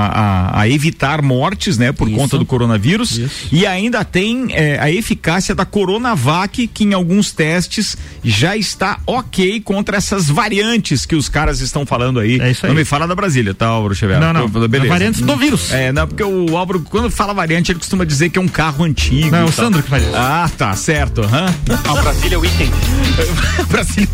S2: a- a evitar mortes, né, por
S3: Isso.
S2: conta do coronavírus. E ainda tem eh, a eficácia da Coronavac, que em alguns testes já está ok contra essas variantes que os caras estão falando aí.
S7: É isso aí.
S2: Não me fala da Brasília, tá, Álvaro Xavier?
S7: Não, não.
S2: Beleza.
S7: Variantes do vírus.
S2: É, não, porque o Álvaro, quando fala variante, ele costuma dizer que é um carro antigo.
S7: Não, é o. Sandro que faz isso.
S2: Ah, tá, certo. aham.
S6: A Brasília é o item.
S2: Brasília.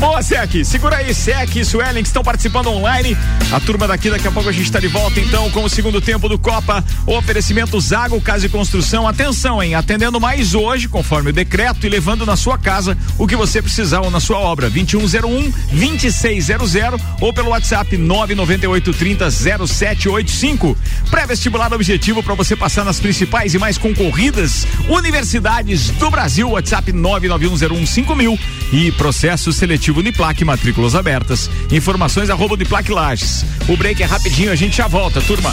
S2: Boa, Sec. Segura aí, Sec e Suelen que estão participando online. A turma daqui, daqui a pouco a gente está de volta então com o segundo tempo do Copa. O oferecimento Zago Casa e Construção. Atenção, hein? Atendendo mais hoje, conforme o decreto, e levando na sua casa o que você precisar ou na sua obra. 2101 2600 ou pelo WhatsApp 998 30 0785. Pré-vestibular objetivo para você passar nas principais e mais concorridas universidades do Brasil. WhatsApp 99101 mil e processo seletivo Uniplac, matrículas abertas. Informações arroba Uniplac Lages. O break é rapidinho, a gente já volta, turma.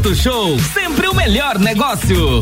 S10: Show, sempre o melhor negócio.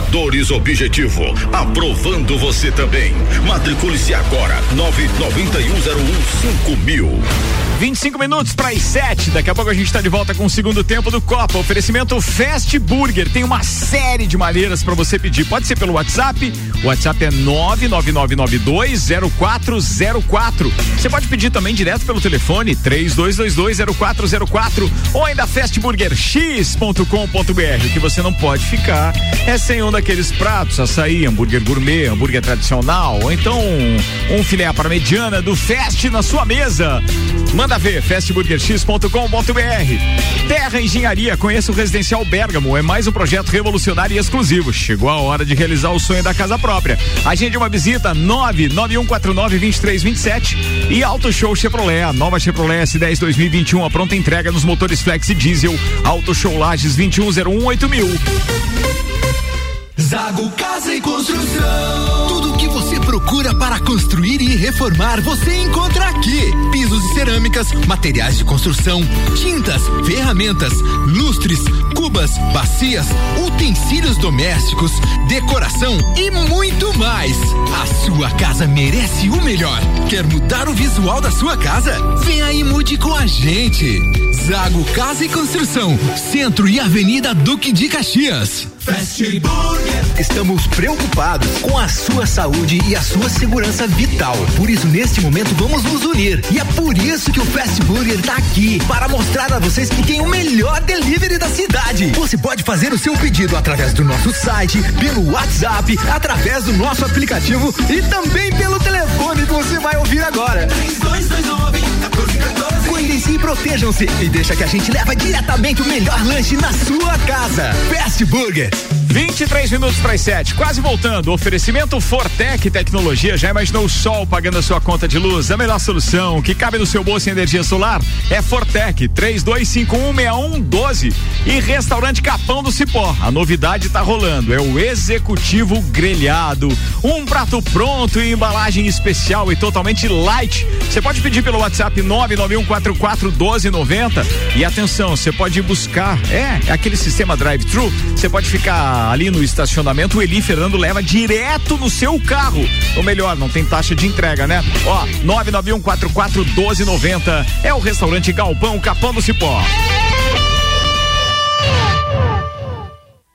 S11: Aprovadores Objetivo, aprovando você também. Matricule-se agora, nove noventa e um zero um cinco mil.
S2: 25 minutos para as 7. Daqui a pouco a gente está de volta com o segundo tempo do Copa. Oferecimento Fast Burger. Tem uma série de maneiras para você pedir. Pode ser pelo WhatsApp. O WhatsApp é 999920404. Você pode pedir também direto pelo telefone 32220404 ou ainda fastburgerx.com.br. O que você não pode ficar é sem um daqueles pratos, açaí, hambúrguer gourmet, hambúrguer tradicional, ou então um, filé para mediana do Fast na sua mesa. Manda ver, fastburgerx.com.br. Terra Engenharia, conheça o Residencial Bergamo, é mais um projeto revolucionário e exclusivo. Chegou a hora de realizar o sonho da casa própria. Agende uma visita 991492327 e Auto Show Chevrolet, a nova Chevrolet S10 2021, a pronta entrega nos motores Flex e Diesel. Auto Show Lages 21018000.
S12: Zago Casa e Construção. Tudo o que você procura para construir e reformar, você encontra aqui. Pisos e cerâmicas, materiais de construção, tintas, ferramentas, lustres, cubas, bacias, utensílios domésticos, decoração e muito mais. A sua casa merece o melhor. Quer mudar o visual da sua casa? Vem aí e mude com a gente. Zago Casa e Construção, Centro e Avenida Duque de Caxias. Fast Burger.
S13: Estamos preocupados com a sua saúde e a sua segurança vital. Por isso, neste momento, vamos nos unir. E é por isso que o Fast Burger está aqui para mostrar a vocês que tem o melhor delivery da cidade. Você pode fazer o seu pedido através do nosso site, pelo WhatsApp, através do nosso aplicativo e também pelo telefone que você vai ouvir agora. 3229 Cuidem-se e protejam-se e deixa que a gente leva diretamente o melhor lanche na sua casa. Fast Burger.
S2: 23 minutos para as 7, quase voltando. Oferecimento Fortec Tecnologia. Já imaginou o sol pagando a sua conta de luz? A melhor solução que cabe no seu bolso em energia solar é Fortec 32516112 e Restaurante Capão do Cipó. A novidade está rolando, é o Executivo Grelhado. Um prato pronto e embalagem especial e totalmente light. Você pode pedir pelo WhatsApp 991441290 e atenção, você pode buscar, é, aquele sistema drive-thru, você pode ficar ali no estacionamento, o Eli Fernando leva direto no seu carro. Ou melhor, não tem taxa de entrega, né? Ó, 991441290 é o restaurante Galpão Capão do Cipó.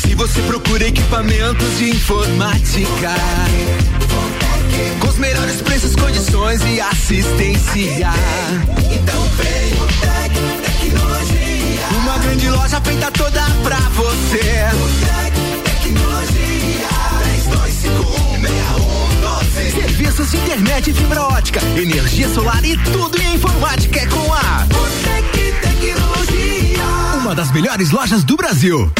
S12: Se você procura equipamentos de informática, com os melhores preços, condições e assistência, então vem o Tec Tecnologia. Uma grande loja feita toda pra você. Tec Tecnologia. 32516112. Serviços de internet fibra ótica, energia solar e tudo em informática é com a Botec. Uma das melhores lojas do Brasil.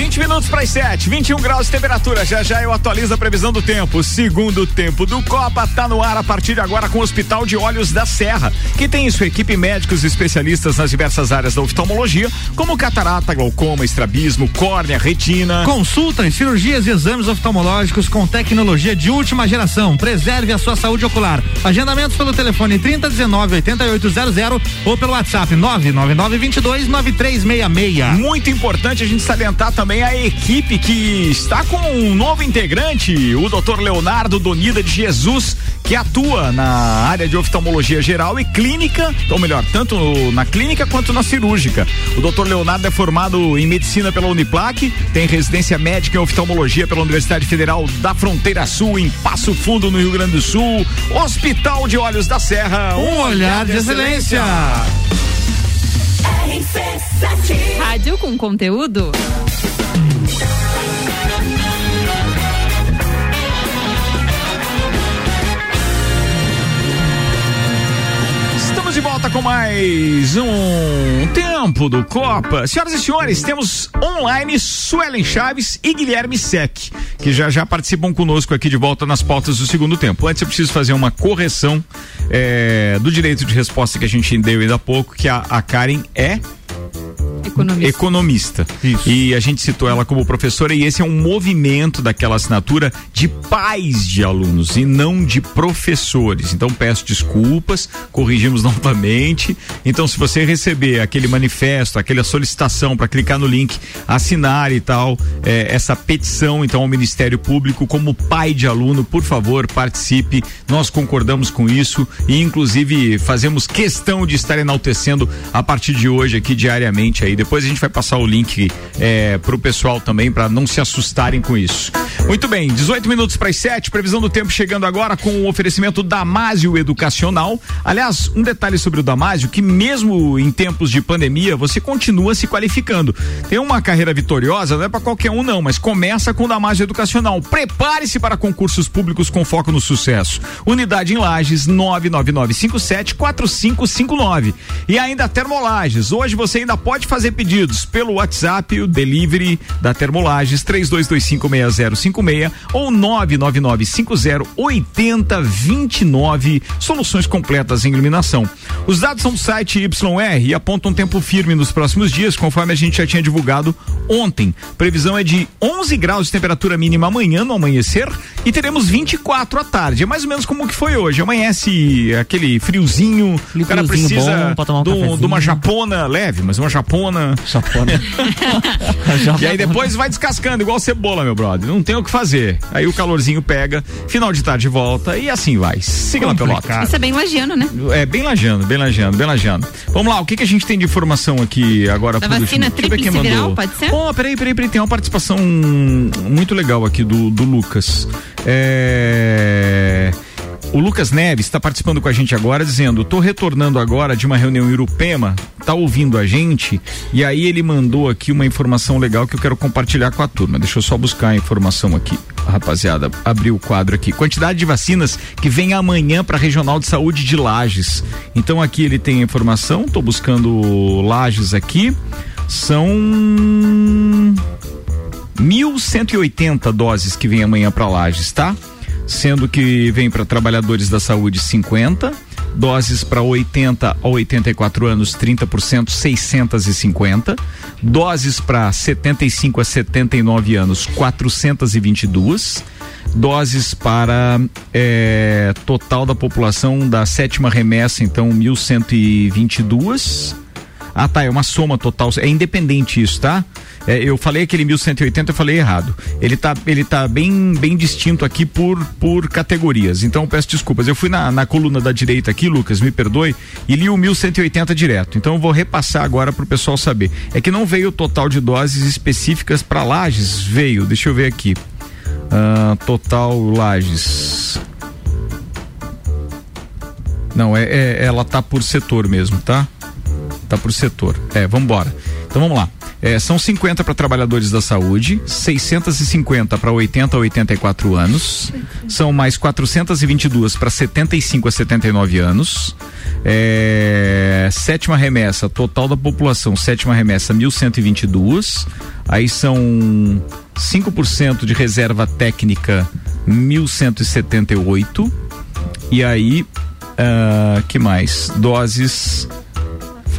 S2: 20 minutos para as 7, 21 graus de temperatura. Já já eu atualizo a previsão do tempo. Segundo tempo do Copa tá no ar a partir de agora com o Hospital de Olhos da Serra, que tem em sua equipe médicos especialistas nas diversas áreas da oftalmologia, como catarata, glaucoma, estrabismo, córnea, retina.
S7: Consultas, cirurgias e exames oftalmológicos com tecnologia de última geração. Preserve a sua saúde ocular. Agendamentos pelo telefone 3019 8800 ou pelo WhatsApp 999 22 9366.
S2: Muito importante a gente salientar também a equipe que está com um novo integrante, o Dr. Leonardo Donida de Jesus, que atua na área de oftalmologia geral e clínica, ou melhor, tanto na clínica quanto na cirúrgica. O Dr. Leonardo é formado em medicina pela Uniplac, tem residência médica em oftalmologia pela Universidade Federal da Fronteira Sul, em Passo Fundo, no Rio Grande do Sul. Hospital de Olhos da Serra,
S7: um, olhar de excelência.
S4: Rádio com conteúdo.
S2: Com mais um tempo do Copa. Senhoras e senhores, temos online Suelen Chaves e Guilherme Sec, que já já participam conosco aqui de volta nas pautas do segundo tempo. Antes eu preciso fazer uma correção é, do direito de resposta que a gente deu ainda há pouco, que a, a Karen é
S4: Economista.
S2: economista. E a gente citou ela como professora e esse é um movimento daquela assinatura de pais de alunos e não de professores. Então peço desculpas, corrigimos [laughs] novamente. Então se você receber aquele manifesto, aquela solicitação para clicar no link, assinar e tal, é, essa petição então ao Ministério Público como pai de aluno, por favor, participe. Nós concordamos com isso e inclusive fazemos questão de estar enaltecendo a partir de hoje aqui diariamente aí. Depois a gente vai passar o link é, pro pessoal também para não se assustarem com isso. Muito bem, 18 minutos para as 7, previsão do tempo chegando agora com o oferecimento Damásio Educacional. Aliás, um detalhe sobre o Damásio, que mesmo em tempos de pandemia, você continua se qualificando. Tem uma carreira vitoriosa, não é para qualquer um não, mas começa com o Damásio Educacional. Prepare-se para concursos públicos com foco no sucesso. Unidade em Lages 99957 4559. E ainda Termolages. Hoje você ainda pode fazer fazer pedidos pelo WhatsApp, o delivery da Termolages 32256056 ou 999508029. Soluções completas em iluminação. Os dados são do site YR e apontam tempo firme nos próximos dias, conforme a gente já tinha divulgado ontem. Previsão é de 11 graus de temperatura mínima amanhã no amanhecer e teremos 24 à tarde. É mais ou menos como que foi hoje. Amanhece aquele friozinho, o cara precisa
S3: bom um
S2: do- de uma japona leve, mas uma japona. [laughs]
S3: Japona.
S2: e aí depois vai descascando, igual cebola, meu brother. Não tem o que fazer. Aí o calorzinho pega, final de tarde volta e assim vai. Siga lá, pelota.
S4: Isso é bem lagiano, né?
S2: É, bem lajando, bem lajando, bem lajando. Vamos lá, o que, que a gente tem de informação aqui agora?
S4: Da
S2: por último?
S4: vacina tríplice viral,
S2: mandou.
S4: pode ser?
S2: Oh, peraí, peraí, peraí, tem uma participação muito legal aqui do, do Lucas. É... O Lucas Neves está participando com a gente agora, dizendo: tô retornando agora de uma reunião em Urupema, tá ouvindo a gente, e aí ele mandou aqui uma informação legal que eu quero compartilhar com a turma. Deixa eu só buscar a informação aqui, rapaziada. Abri o quadro aqui. Quantidade de vacinas que vem amanhã para a Regional de Saúde de Lages. Então aqui ele tem a informação, tô buscando Lages aqui. São 1.180 doses que vem amanhã para Lages, tá? Sendo que vem para trabalhadores da saúde 50, doses para 80 a 84 anos 30%, 650, doses para 75 a 79 anos 422, doses para eh, total da população da sétima remessa, então 1122. Ah, tá, é uma soma total, é independente isso, tá? É, eu falei aquele 1180, eu falei errado. Ele tá, ele tá bem, bem distinto aqui por, por categorias. Então peço desculpas. Eu fui na, na coluna da direita aqui, Lucas, me perdoe, e li o 1180 direto. Então eu vou repassar agora para o pessoal saber. É que não veio o total de doses específicas para Lages, veio. Deixa eu ver aqui. Ah, total Lages. Não, é, é- ela tá por setor mesmo, tá? Tá por setor. É, vamos embora. Então vamos lá. É, são 50 para trabalhadores da saúde, 650 para 80 a 84 anos, são mais 422 para 75 a 79 anos. É, sétima remessa, total da população, sétima remessa 1122. Aí são 5% de reserva técnica 1178. E aí, ah, que mais? Doses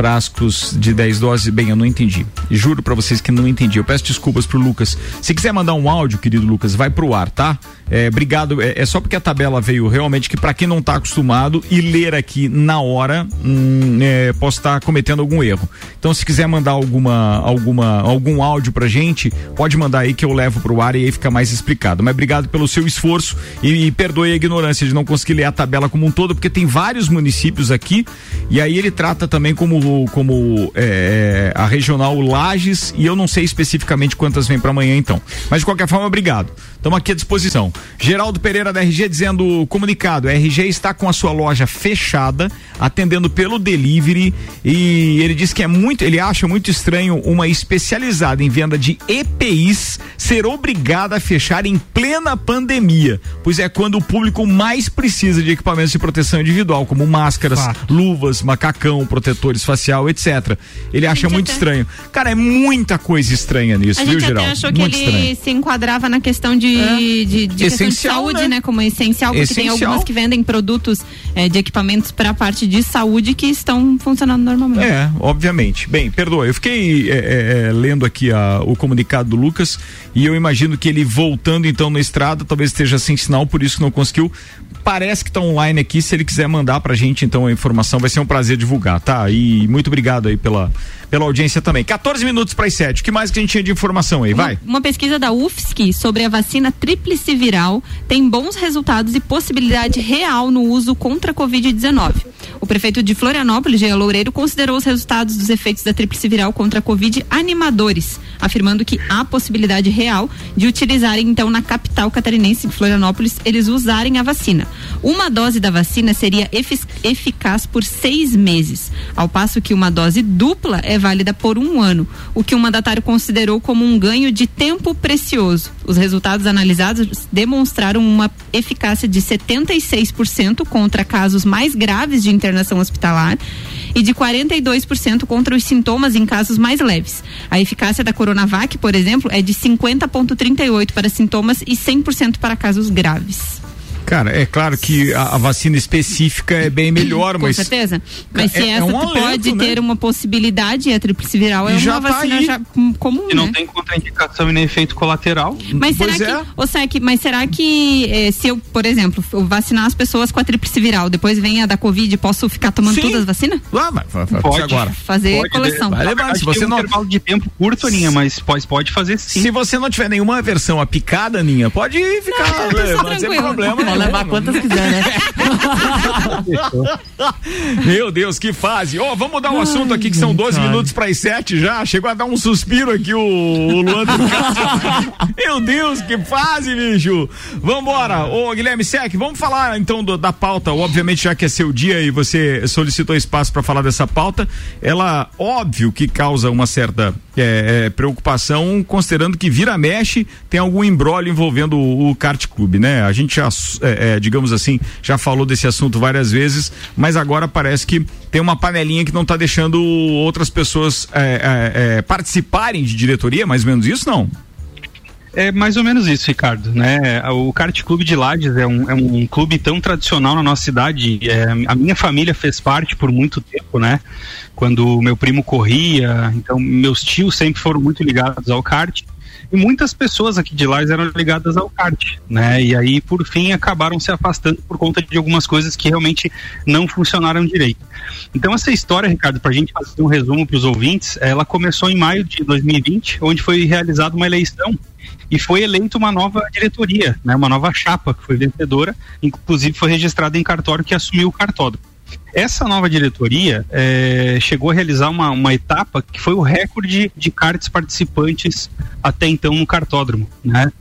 S2: frascos de 10 doses, bem, eu não entendi. Juro pra vocês que não entendi. Eu peço desculpas pro Lucas. Se quiser mandar um áudio, querido Lucas, vai pro ar, tá? É, obrigado. É, é só porque a tabela veio realmente que pra quem não tá acostumado e ler aqui na hora, hum, é, posso estar cometendo algum erro. Então, se quiser mandar alguma, alguma, algum áudio pra gente, pode mandar aí que eu levo pro ar e aí fica mais explicado. Mas obrigado pelo seu esforço e, e perdoe a ignorância de não conseguir ler a tabela como um todo, porque tem vários municípios aqui e aí ele trata também como, como é, a regional Lages e eu não sei especificamente quantas vem para amanhã então. Mas de qualquer forma, obrigado. Estamos aqui à disposição. Geraldo Pereira da RG dizendo comunicado, a RG está com a sua loja fechada, atendendo pelo delivery e ele diz que é muito, ele acha muito estranho uma especializada em venda de EPIs ser obrigada a fechar em plena pandemia, pois é quando o público mais precisa de equipamentos de proteção individual, como máscaras, luvas, macacão, protetores facial, etc. Ele acha muito estranho. Cara, é muita coisa estranha nisso,
S4: A
S2: viu,
S4: gente até
S2: Geraldo?
S4: achou que
S2: muito
S4: ele
S2: estranho.
S4: se enquadrava na questão de, de, de questão de
S2: Essencial,
S4: saúde,
S2: né?
S4: né? Como essencial, porque tem
S2: Essencial.
S4: algumas que vendem produtos eh, de equipamentos para a parte de saúde que estão funcionando normalmente.
S2: É, obviamente. Bem, perdoa, eu fiquei é, é, é, lendo aqui a- o comunicado do Lucas e eu imagino que ele voltando então na estrada, talvez esteja sem sinal, por isso que não conseguiu. Parece que tá online aqui, se ele quiser mandar pra gente então a informação, vai ser um prazer divulgar, tá? E muito obrigado aí pela, pela audiência também. 14 minutos para as 7. O que mais que a gente tinha de informação aí? Vai.
S4: Uma pesquisa da UFSC sobre a vacina tríplice viral tem bons resultados e possibilidade real no uso contra a Covid-19. O prefeito de Florianópolis, Jean Loureiro, considerou os resultados dos efeitos da tríplice viral contra a Covid animadores, afirmando que há possibilidade real de utilizarem, então, na capital catarinense de Florianópolis, eles usarem a vacina. Uma dose da vacina seria efic- eficaz por seis meses, ao passo que uma dose dupla é válida por um ano, o que o mandatário considerou como um ganho de tempo precioso. Os resultados analisados demonstraram uma eficácia de 76% contra casos mais graves de internação hospitalar e de 42% contra os sintomas em casos mais leves. A eficácia da Coronavac, por exemplo, é de 50,38 para sintomas e 100% para casos graves.
S2: Cara, é claro que a, a vacina específica é bem melhor,
S4: Com
S2: mas.
S4: certeza. Mas se
S2: é- é
S4: essa
S2: um
S4: tu
S2: alento,
S4: pode
S2: né?
S4: ter uma possibilidade, e a tríplice viral é
S2: E
S4: uma
S2: já tá
S4: vacina
S2: aí.
S4: já com- comum,
S6: E não
S4: né?
S6: tem contraindicação e nem efeito colateral.
S4: Mas será
S2: Pois é.
S4: que, ô Sec, mas será que eh, se eu, por exemplo, eu vacinar as pessoas com a tríplice viral, depois vem a da Covid, posso ficar tomando
S2: Sim.
S4: todas as vacinas?
S2: Ah, vai, vai, vai,
S6: Pode.
S2: agora.
S4: Fazer
S6: Pode,
S4: coleção.
S6: né?
S2: Vai
S6: Na
S2: levando,
S6: verdade,
S2: se você
S6: tem um
S2: não-
S6: intervalo de tempo curto, Aninha, mas pode, pode fazer sim.
S2: Se você não tiver nenhuma versão a picada, Aninha, pode ficar.
S4: Não,
S2: né, mas sem
S4: tranquilo.
S2: problema.
S3: Pode levar quantas quiser, né? [laughs]
S2: Meu Deus, que fase. Ó, vamos mudar o assunto aqui, que são 12
S3: cara.
S2: minutos para as 7 já. Chegou a dar um suspiro aqui o, o Luan Turcati. [laughs] Meu Deus, que fase, bicho. Vambora. Ô, Guilherme Sec, vamos falar então do- da pauta. Obviamente, já que é seu dia e você solicitou espaço para falar dessa pauta, ela, óbvio que causa uma certa é, é, preocupação, considerando que vira mexe, tem algum embrólio envolvendo o, o kart clube, né? A gente já, é, é, digamos assim, já falou desse assunto várias vezes, mas agora parece que tem uma panelinha que não está deixando outras pessoas é, é, participarem de diretoria, mais ou menos isso, não?
S6: É mais ou menos isso, Ricardo. Né? O Kart Clube de Lages é um, é um clube tão tradicional na nossa cidade. É, a minha família fez parte por muito tempo, né? Quando meu primo corria, então meus tios sempre foram muito ligados ao kart. E muitas pessoas aqui de Lages eram ligadas ao kart, né? E aí, por fim, acabaram se afastando por conta de algumas coisas que realmente não funcionaram direito. Então, essa história, Ricardo, para a gente fazer um resumo para os ouvintes, ela começou em maio de 2020, onde foi realizada uma eleição e foi eleita uma nova diretoria, né, uma nova chapa que foi vencedora, inclusive foi registrada em cartório que assumiu o cartódromo. Essa nova diretoria eh, chegou a realizar uma, uma etapa que foi o recorde de karts participantes até então no cartódromo, né?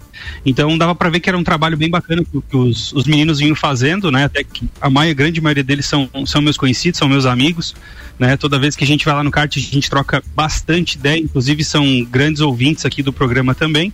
S6: Então dava para ver que era um trabalho bem bacana que, que os, os meninos vinham fazendo, né? Até que a maioria, grande maioria deles são, são meus conhecidos, são meus amigos, né? Toda vez que a gente vai lá no kart, a gente troca bastante ideia, inclusive são grandes ouvintes aqui do programa também.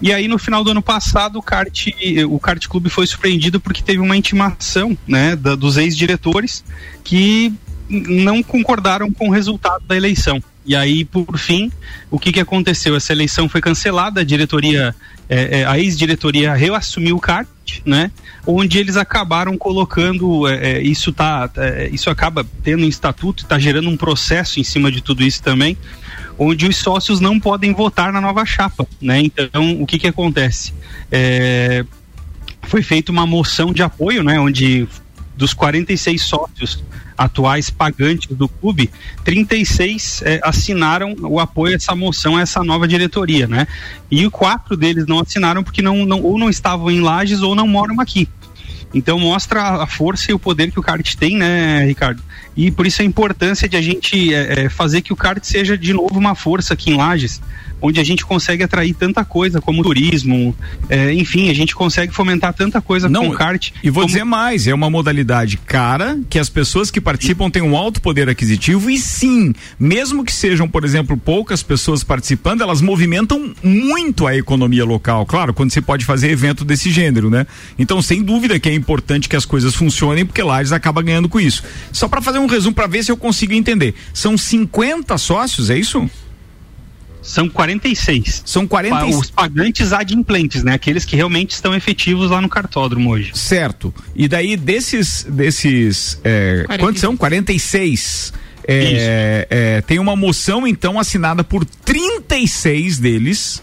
S6: E aí no final do ano passado o kart, o kart clube foi surpreendido porque teve uma intimação, né, da, dos ex-diretores que não concordaram com o resultado da eleição. E aí, por fim, o que, que aconteceu? Essa eleição foi cancelada, a diretoria, é, é, a ex-diretoria reassumiu o kart, né? Onde eles acabaram colocando, é, é, isso tá, é, isso acaba tendo um estatuto, está gerando um processo em cima de tudo isso também, onde os sócios não podem votar na nova chapa, né? Então, o que que acontece? É, foi feita uma moção de apoio, né? Onde dos 46 sócios atuais pagantes do clube, 36 eh, assinaram o apoio a essa moção, a essa nova diretoria, né? E quatro deles não assinaram porque não, não ou não estavam em Lages ou não moram aqui. Então mostra a força e o poder que o kart tem, né, Ricardo? E por isso a importância de a gente eh, eh, fazer que o kart seja de novo uma força aqui em Lages, onde a gente consegue atrair tanta coisa como turismo, eh, enfim, a gente consegue fomentar tanta coisa com o kart.
S2: E vou dizer mais, é uma modalidade cara, que as pessoas que participam têm um alto poder aquisitivo e sim, mesmo que sejam, por exemplo, poucas pessoas participando, elas movimentam muito a economia local, claro, quando você pode fazer evento desse gênero, né? Então, sem dúvida que é importante que as coisas funcionem, porque Lages acaba ganhando com isso. Só para fazer um resumo para ver se eu consigo entender. São 50 sócios, é isso?
S6: São 46.
S2: São 46.
S6: Os pagantes adimplentes, né? Aqueles que realmente estão efetivos lá no cartódromo hoje.
S2: Certo. E daí desses desses é, quantos são? 46. É, é, tem uma moção então assinada por 36 deles.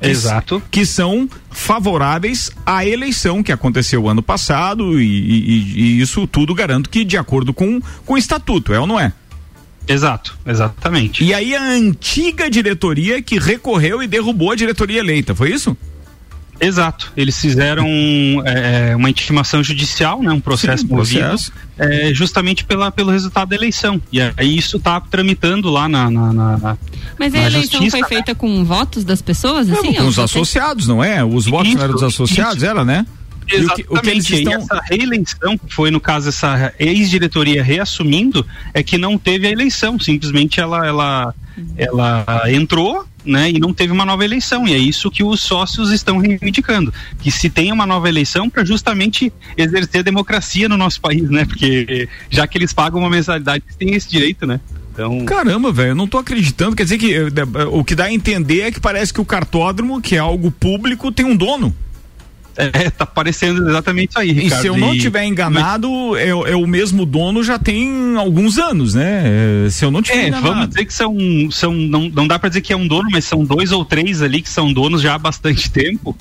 S6: Exato.
S2: Que são favoráveis à eleição que aconteceu ano passado e, e- e isso tudo garanto que de acordo com, com o estatuto, é ou não é?
S6: Exato, exatamente.
S2: E aí a antiga diretoria que recorreu e derrubou a diretoria eleita, foi isso?
S6: Exato. Eles fizeram é, uma intimação judicial, né, um processo
S2: Sim,
S6: movido,
S2: processo.
S6: é, justamente pela, pelo resultado da eleição. E aí isso está tramitando lá na. na, na- na-
S4: Mas a
S6: na
S4: eleição
S6: justiça,
S4: foi
S6: né?
S4: feita com votos das pessoas, assim?
S2: com
S4: ou
S2: os associados, não é? Os votos não eram dos associados, era, né? E o que, o que eles
S6: Exatamente.
S2: estão...
S6: E essa reeleição, que foi no caso essa ex-diretoria reassumindo, é que não teve a eleição. Simplesmente ela, ela, ela entrou, né, e não teve uma nova eleição. E é isso que os sócios estão reivindicando, que se tenha uma nova eleição para justamente exercer a democracia no nosso país, né? Porque já que eles pagam uma mensalidade, eles têm esse direito, né? Então...
S2: Caramba, velho, eu não tô acreditando. Quer dizer que eh, o que dá a entender é que parece que o cartódromo, que é algo público, tem um dono.
S6: É, tá parecendo exatamente isso aí, Ricardo.
S2: E se eu não tiver enganado, é, é, o mesmo dono já tem alguns anos, né? É, se eu não tiver
S6: é,
S2: enganado.
S6: vamos dizer que são, são não, não dá para dizer que é um dono, mas são dois ou três ali que são donos já há bastante tempo.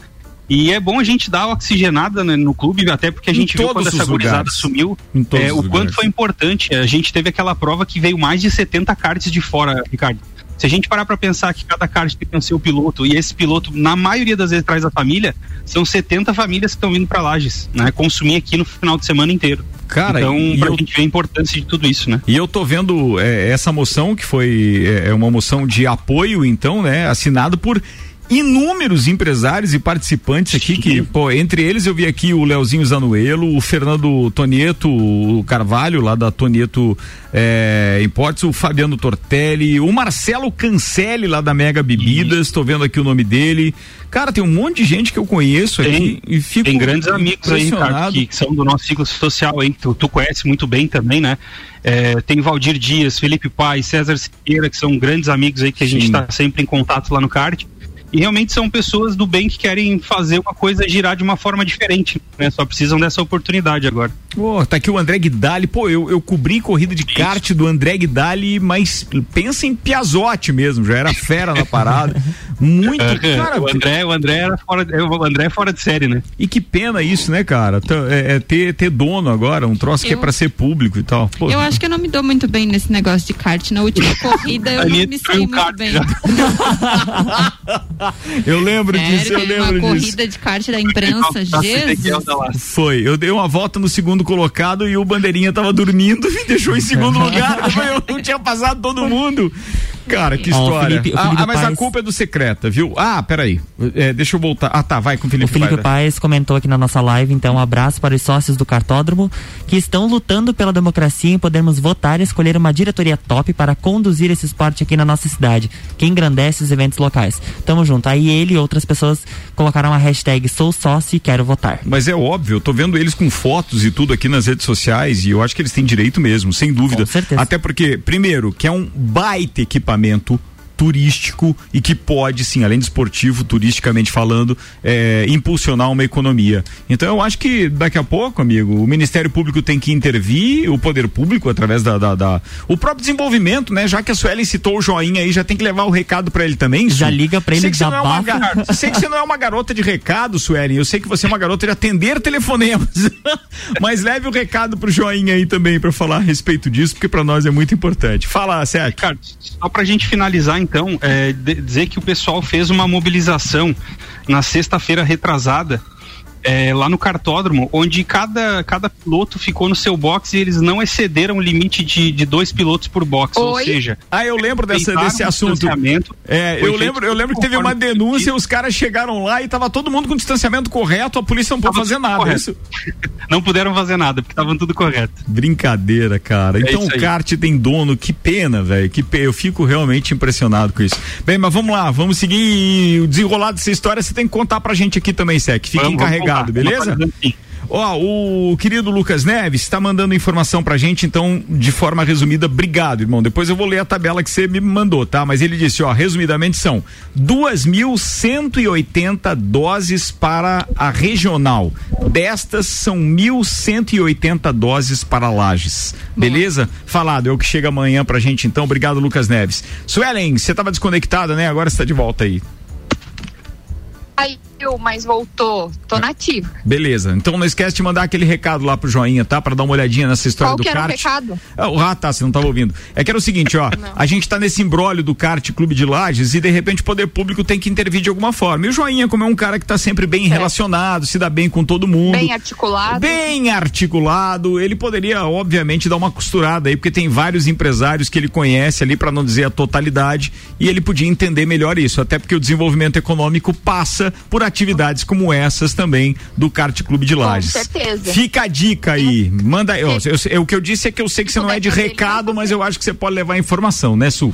S6: E é bom a gente dar oxigenada né, no clube, até porque a
S2: em
S6: gente viu quando essa gurizada sumiu, é, o quanto foi importante. A gente teve aquela prova que veio mais de 70 cartas de fora, Ricardo. Se a gente parar para pensar que cada kart tem o seu piloto e esse piloto, na maioria das vezes, traz a família, são 70 famílias que estão vindo para Lages, né? Consumir aqui no final de semana inteiro.
S2: Cara,
S6: então, pra
S2: eu...
S6: gente ver a importância de tudo isso, né?
S2: E eu tô vendo é, essa moção, que foi é, é uma moção de apoio, então, né? Assinado por inúmeros empresários e participantes aqui que, pô, entre eles eu vi aqui o Leozinho Zanuelo, o Fernando Tonieto, o Carvalho lá da Tonieto é, Importes, o Fabiano Tortelli, o Marcelo Cancelli lá da Mega Bebidas, tô vendo aqui o nome dele. Cara, tem um monte de gente que eu conheço
S6: tem,
S2: aqui e fico
S6: Tem grandes amigos aí, cara, que, que, são do nosso ciclo social aí, que tu, tu conhece muito bem também, né? É, tem Valdir Dias, Felipe Pai, César Siqueira, que são grandes amigos aí que a Sim. gente está sempre em contato lá no kart. E realmente são pessoas do bem que querem fazer uma coisa girar de uma forma diferente, né? Só precisam dessa oportunidade agora.
S2: Pô, tá aqui o André Guidali. Pô, eu, eu cobri corrida de Isso. kart do André Guidali, mas pensa em Piazote mesmo, já era fera na parada. [laughs] Muito, [laughs] cara.
S6: o André, o André era fora, o André é fora de série, né?
S2: E que pena isso, né, cara? É, é ter, ter dono agora, um troço eu, que é pra ser público e tal.
S4: Pô. Eu acho que eu não me dou muito bem nesse negócio de kart. Na última [laughs] corrida eu não me saí muito bem. [laughs]
S2: eu lembro Sério, disso, eu lembro
S4: uma
S2: disso.
S4: corrida de kart da imprensa, Jesus.
S2: Foi, eu dei uma volta no segundo colocado e o bandeirinha tava dormindo e deixou em segundo lugar. Eu não tinha passado todo mundo. Cara, que história. Felipe, ah, ah, mas Paes... a culpa é do secreta, viu? Ah, peraí. É, deixa eu voltar. Ah, tá, vai com o Felipe
S3: O Felipe Paes comentou aqui na nossa live, então, um abraço para os sócios do cartódromo que estão lutando pela democracia em podermos votar e escolher uma diretoria top para conduzir esse esporte aqui na nossa cidade, que engrandece os eventos locais. Tamo junto. Aí ele e outras pessoas colocaram a hashtag sou sócio e quero votar.
S2: Mas é óbvio, eu tô vendo eles com fotos e tudo aqui nas redes sociais e eu acho que eles têm direito mesmo, sem dúvida.
S3: Com certeza.
S2: Até porque, primeiro, que é um baita equipamento equipamento turístico e que pode, sim, além de esportivo, turisticamente falando, é, impulsionar uma economia. Então eu acho que daqui a pouco, amigo, o Ministério Público tem que intervir, o poder público, através da. da, da o próprio desenvolvimento, né? Já que a Suelen citou o joinha aí, já tem que levar o recado para ele também.
S3: Já liga para ele sei que, você não é uma,
S2: sei que você não é uma garota de recado, Suelen. Eu sei que você é uma garota de atender telefonemas. [laughs] Mas leve o recado pro joinha aí também para falar a respeito disso, porque para nós é muito importante. Fala, Sérgio.
S6: Cara, só pra gente finalizar então, é, dizer que o pessoal fez uma mobilização na sexta-feira retrasada é, lá no cartódromo, onde cada, cada piloto ficou no seu box e eles não excederam o limite de, de dois pilotos por box. Oi? Ou seja,
S2: ah, eu lembro dessa, desse assunto. É, eu lembro, eu lembro que teve uma denúncia, os caras chegaram lá e tava todo mundo com distanciamento correto, a polícia não pôde fazer nada. É isso? [laughs]
S6: Não puderam fazer nada, porque estavam tudo correto.
S2: Brincadeira, cara. É então o kart tem dono, que pena, velho. Que pena. Eu fico realmente impressionado com isso. Bem, mas vamos lá, vamos seguir o desenrolar dessa história. Você tem que contar pra gente aqui também, Sec. Fique vamos, encarregado Obrigado, beleza? Ó, oh, o querido Lucas Neves está mandando informação pra gente, então, de forma resumida, obrigado, irmão. Depois eu vou ler a tabela que você me mandou, tá? Mas ele disse, ó, resumidamente são 2.180 doses para a regional. Destas são 1.180 doses para Lages. Beleza? Falado, é o que chega amanhã pra gente, então. Obrigado, Lucas Neves. Suelen, você estava desconectada, né? Agora você tá de volta aí.
S8: Aí mas voltou. Tô nativa.
S2: Beleza. Então não esquece de mandar aquele recado lá pro Joinha, tá? Pra dar uma olhadinha nessa história
S8: Qual
S2: do
S8: que era
S2: kart.
S8: O recado?
S2: Ah, tá, você não tava ouvindo. É que era o seguinte, ó. a gente tá nesse embrólio do kart Clube de Lages e de repente o poder público tem que intervir de alguma forma. E o Joinha, como é um cara que tá sempre bem relacionado, se dá bem com todo mundo.
S8: Bem articulado.
S2: Bem articulado. Ele poderia, obviamente, dar uma costurada aí, porque tem vários empresários que ele conhece ali, para não dizer a totalidade, e ele podia entender melhor isso. Até porque o desenvolvimento econômico passa por atividades como essas também do Kart Clube de Lages.
S8: Com certeza.
S2: Fica a dica aí. Manda. Eu, eu, eu, o que eu disse é que eu sei que você não é de recado, mas eu acho que você pode levar informação, né, Su?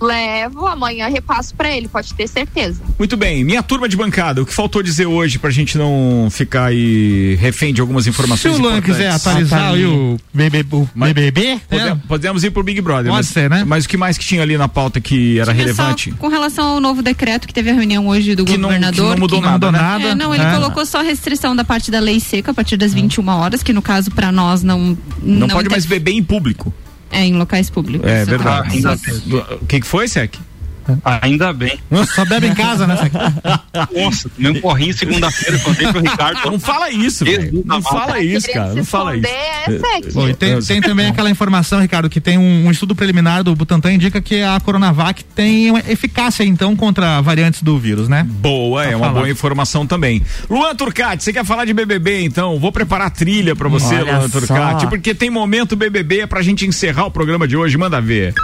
S8: Levo, amanhã repasso pra ele, pode ter certeza.
S2: Muito bem, minha turma de bancada, o que faltou dizer hoje pra gente não ficar aí refém de algumas
S7: Se
S2: informações
S7: o Luan quiser atualizar aí o BBB, o BBB
S2: Pode-
S7: né?
S2: Podemos ir pro Big Brother.
S7: Pode
S2: mas,
S7: ser, né?
S2: Mas o que mais que tinha ali na pauta que era
S4: Tinha
S2: relevante?
S4: Só com relação ao novo decreto que teve a reunião hoje do
S2: Que não-
S4: governador.
S2: que não mudou
S4: que
S2: nada, né?
S4: É, não, ele
S2: É.
S4: colocou só a restrição da parte da lei seca a partir das 21 horas, que no caso pra nós não.
S2: Não, pode
S4: inter-
S2: mais beber em público.
S4: É, em locais públicos.
S2: É verdade.
S6: ainda
S2: O que, que foi, Sec?
S6: Ainda bem. [laughs]
S7: Só bebe em casa, né?
S6: Nossa, tomei um porrinho segunda-feira, contei pro Ricardo.
S2: Não fala isso, velho. Não fala isso, cara. Não fala isso.
S7: Bom, tem, tem também aquela informação, Ricardo, que tem um, um estudo preliminar do Butantan indica que a Coronavac tem uma eficácia, então, contra variantes do vírus, né?
S2: Boa, é uma
S7: falar.
S2: boa informação também. Luan Turcati, você quer falar de BBB então? Vou preparar a trilha pra você,
S3: Olha
S2: Luan Turcati,
S3: só.
S2: porque tem momento BBB pra gente encerrar o programa de hoje. Manda ver.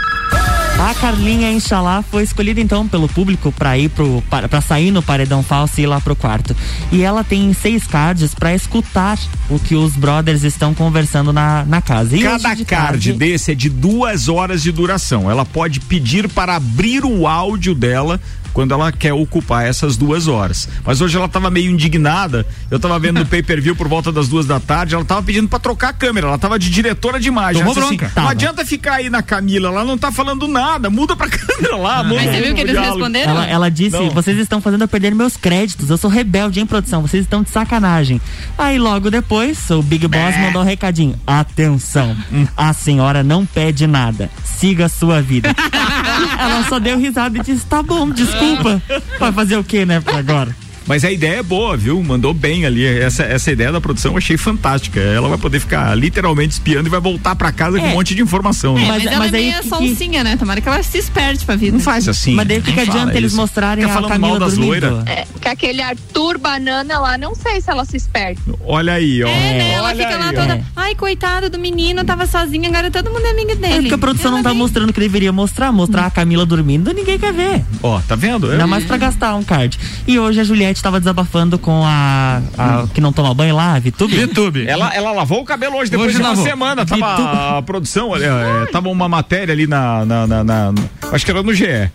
S3: A Carlinha Inxalá foi escolhida então pelo público para ir pro para, sair no paredão falso e ir lá pro quarto. E ela tem seis cards para escutar o que os brothers estão conversando na, na casa. E
S2: Cada
S3: de
S2: card
S3: tarde-
S2: desse é de duas horas de duração. Ela pode pedir para abrir o áudio dela quando ela quer ocupar essas duas horas. Mas hoje ela estava meio indignada. Eu estava vendo no [laughs] pay-per-view por volta das duas da tarde. Ela estava pedindo para trocar a câmera. Ela estava de diretora de imagem.
S7: Tomou
S2: disse
S7: bronca.
S2: Assim, não adianta ficar aí na Camila. Ela não tá falando nada. Muda pra [laughs] câmera lá. muda
S4: Mas você viu que eles
S2: diálogo.
S4: responderam?
S3: Ela, ela disse:
S2: Não.
S3: vocês estão fazendo eu perder meus créditos. Eu sou rebelde em produção. Vocês estão de sacanagem. Aí logo depois, o Big Boss mandou um recadinho: atenção, a senhora não pede nada. Siga a sua vida. [laughs] ela só deu risada e disse: tá bom, desculpa. Vai fazer o que, né, agora?
S2: Mas a ideia é boa, viu? Mandou bem ali. Essa, essa ideia da produção eu achei fantástica. Ela vai poder ficar literalmente espiando e vai voltar pra casa com
S3: É.
S2: um monte de informação.
S4: É,
S2: né?
S4: mas,
S3: Mas-
S4: ela
S3: mas
S4: é
S3: aí
S4: meio
S3: que-
S4: sonsinha, né? Tomara que ela se esperte pra vida.
S2: Não faz assim.
S3: Mas daí o que, adianta eles
S2: isso.
S3: mostrarem
S2: Fica
S3: a
S2: falando
S3: Camila
S2: mal das
S3: dormindo?
S2: loiras.
S8: É, que aquele Arthur Banana lá, não sei se ela se espera.
S2: Olha aí, ó.
S4: É, né? Ela
S2: Olha
S4: fica lá
S2: aí,
S4: toda.
S2: ó.
S4: Ai, coitado do menino, tava sozinha, agora todo mundo é amiga
S3: É
S4: dele.
S3: porque a produção não tá mostrando o que deveria mostrar. Mostrar a Camila dormindo, ninguém quer ver.
S2: Ó, tá vendo?
S3: Ainda mais pra gastar um card. E hoje a Juliette tava desabafando com a, a que não toma banho lá, a Vitube.
S7: YouTube.
S2: Ela, ela lavou o cabelo hoje, depois
S7: Hoje
S2: de uma
S7: lavou.
S2: semana. Tava
S3: Vitu-
S2: a produção, é, tava uma matéria ali na, na, na- na- Acho que era no GE.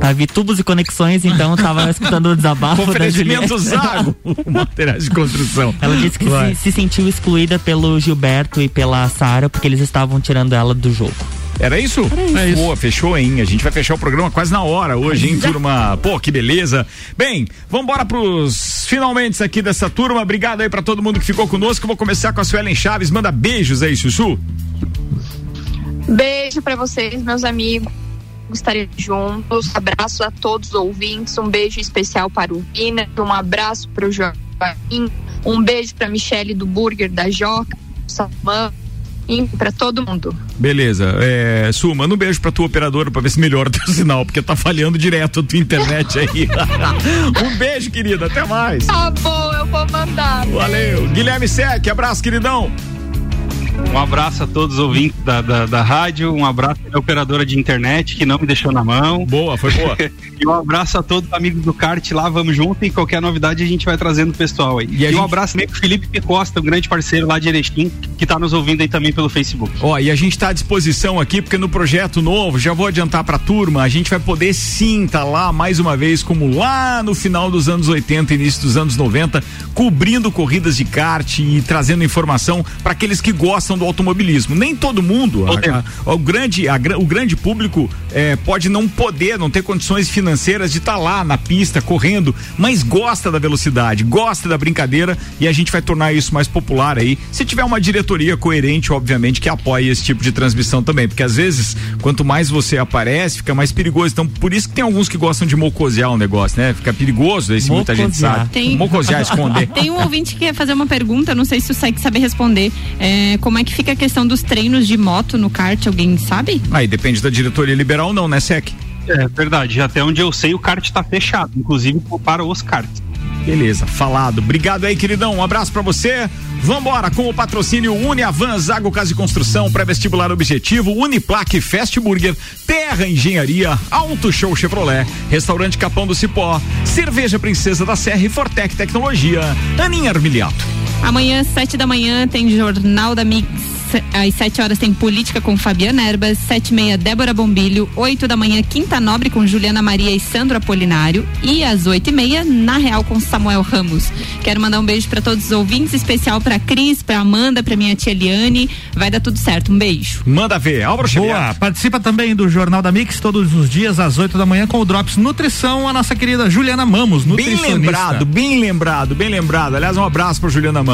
S3: A Vitubos e Conexões, então, tava [laughs] escutando o desabafo
S2: Oferecimento. Zago, [laughs] materiais de construção.
S3: Ela disse que se, se sentiu excluída pelo Gilberto e pela Sara, porque eles estavam tirando ela do jogo.
S2: Era isso?
S3: Era isso.
S2: Pô, fechou, hein? A gente vai fechar o programa quase na hora hoje, hein, turma? Pô, que beleza. Bem, vamos embora pros finalmente aqui dessa turma. Obrigado aí pra todo mundo que ficou conosco. Vou começar com a Suelen Chaves. Manda beijos aí, Sussu.
S8: Beijo pra vocês, meus amigos. Estaremos juntos. Abraço a todos os ouvintes. Um beijo especial para o Vina. Um abraço para o Joaquim. Um beijo para Michele do Burger da Joca, Salmão e para todo mundo.
S2: Beleza. É, Su, manda um beijo pra tua operadora pra ver se melhora o teu [laughs] sinal, porque tá falhando direto a tua internet aí. [laughs] um beijo, querida. Até mais.
S8: Tá bom, eu vou mandar.
S2: Valeu. Guilherme Sec, abraço, queridão.
S6: Um abraço a todos os ouvintes da, da, da rádio, um abraço à operadora de internet que não me deixou na mão.
S2: Boa, foi boa. [laughs]
S6: e um abraço a todos os amigos do kart lá, vamos junto e qualquer novidade a gente vai trazendo o pessoal aí. E,
S2: a
S6: um
S2: gente-
S6: abraço também pro Felipe Costa, um grande parceiro lá de Erechim, que tá nos ouvindo aí também pelo Facebook.
S2: Ó, e a gente tá à disposição aqui, porque no projeto novo, já vou adiantar pra turma, a gente vai poder sim tá lá mais uma vez, como lá no final dos anos 80, início dos anos 90, cobrindo corridas de kart e trazendo informação para aqueles que gostam do automobilismo. Nem todo mundo, a- a- o, grande, a o grande público é, pode não poder, não ter condições financeiras de estar lá na pista, correndo, mas gosta da velocidade, gosta da brincadeira e a gente vai tornar isso mais popular aí. Se tiver uma diretoria coerente, obviamente, que apoie esse tipo de transmissão também, porque às vezes, quanto mais você aparece, fica mais perigoso. Então, por isso que tem alguns que gostam de mocosear o negócio, né? Fica perigoso, aí se muita gente
S3: Mocosear.
S2: sabe.
S4: Tem-
S2: Mocosear, esconder. [laughs]
S4: Tem um ouvinte que quer fazer uma pergunta, não sei se o Sec sabe responder. É, como é que fica a questão dos treinos de moto no kart? Alguém sabe?
S2: Aí depende da diretoria liberal ou não, né, Sec?
S6: É verdade, até onde eu sei o kart tá fechado, inclusive para os karts.
S2: Beleza, falado. Obrigado aí, queridão. Um abraço pra você. Vambora com o patrocínio Uniavan, Zago Casa e Construção, pré-vestibular objetivo, Uniplaque, Fast Burger, Terra Engenharia, Auto Show Chevrolet, Restaurante Capão do Cipó, Cerveja Princesa da Serra e Fortec Tecnologia, Aninha Armiliato.
S4: Amanhã, sete da manhã, tem Jornal da Mix. às 7 horas tem Política com Fabiana Erbas, 7 e meia Débora Bombilho, 8 da manhã Quinta Nobre com Juliana Maria e Sandro Apolinário e às 8 e meia Na Real com Samuel Ramos. Quero mandar um beijo para todos os ouvintes, especial para Cris, para Amanda, para minha tia Eliane. Vai dar tudo certo. Um beijo.
S2: Manda ver, Álvaro Xavier.
S7: Boa, participa também do Jornal da Mix todos os dias às 8 da manhã com o Drops Nutrição, a nossa querida Juliana Mamos,
S2: Bem
S7: nutricionista.
S2: lembrado, bem lembrado, bem lembrado. Aliás, um abraço para Juliana Mamos.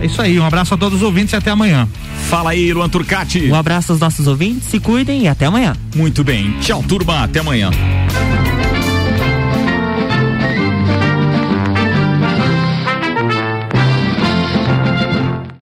S7: É isso aí, um abraço a todos os ouvintes e até amanhã.
S2: Fala aí, Luan Turcati.
S3: Um abraço aos nossos ouvintes, se cuidem e até amanhã.
S2: Muito bem. Tchau, turma. Até amanhã.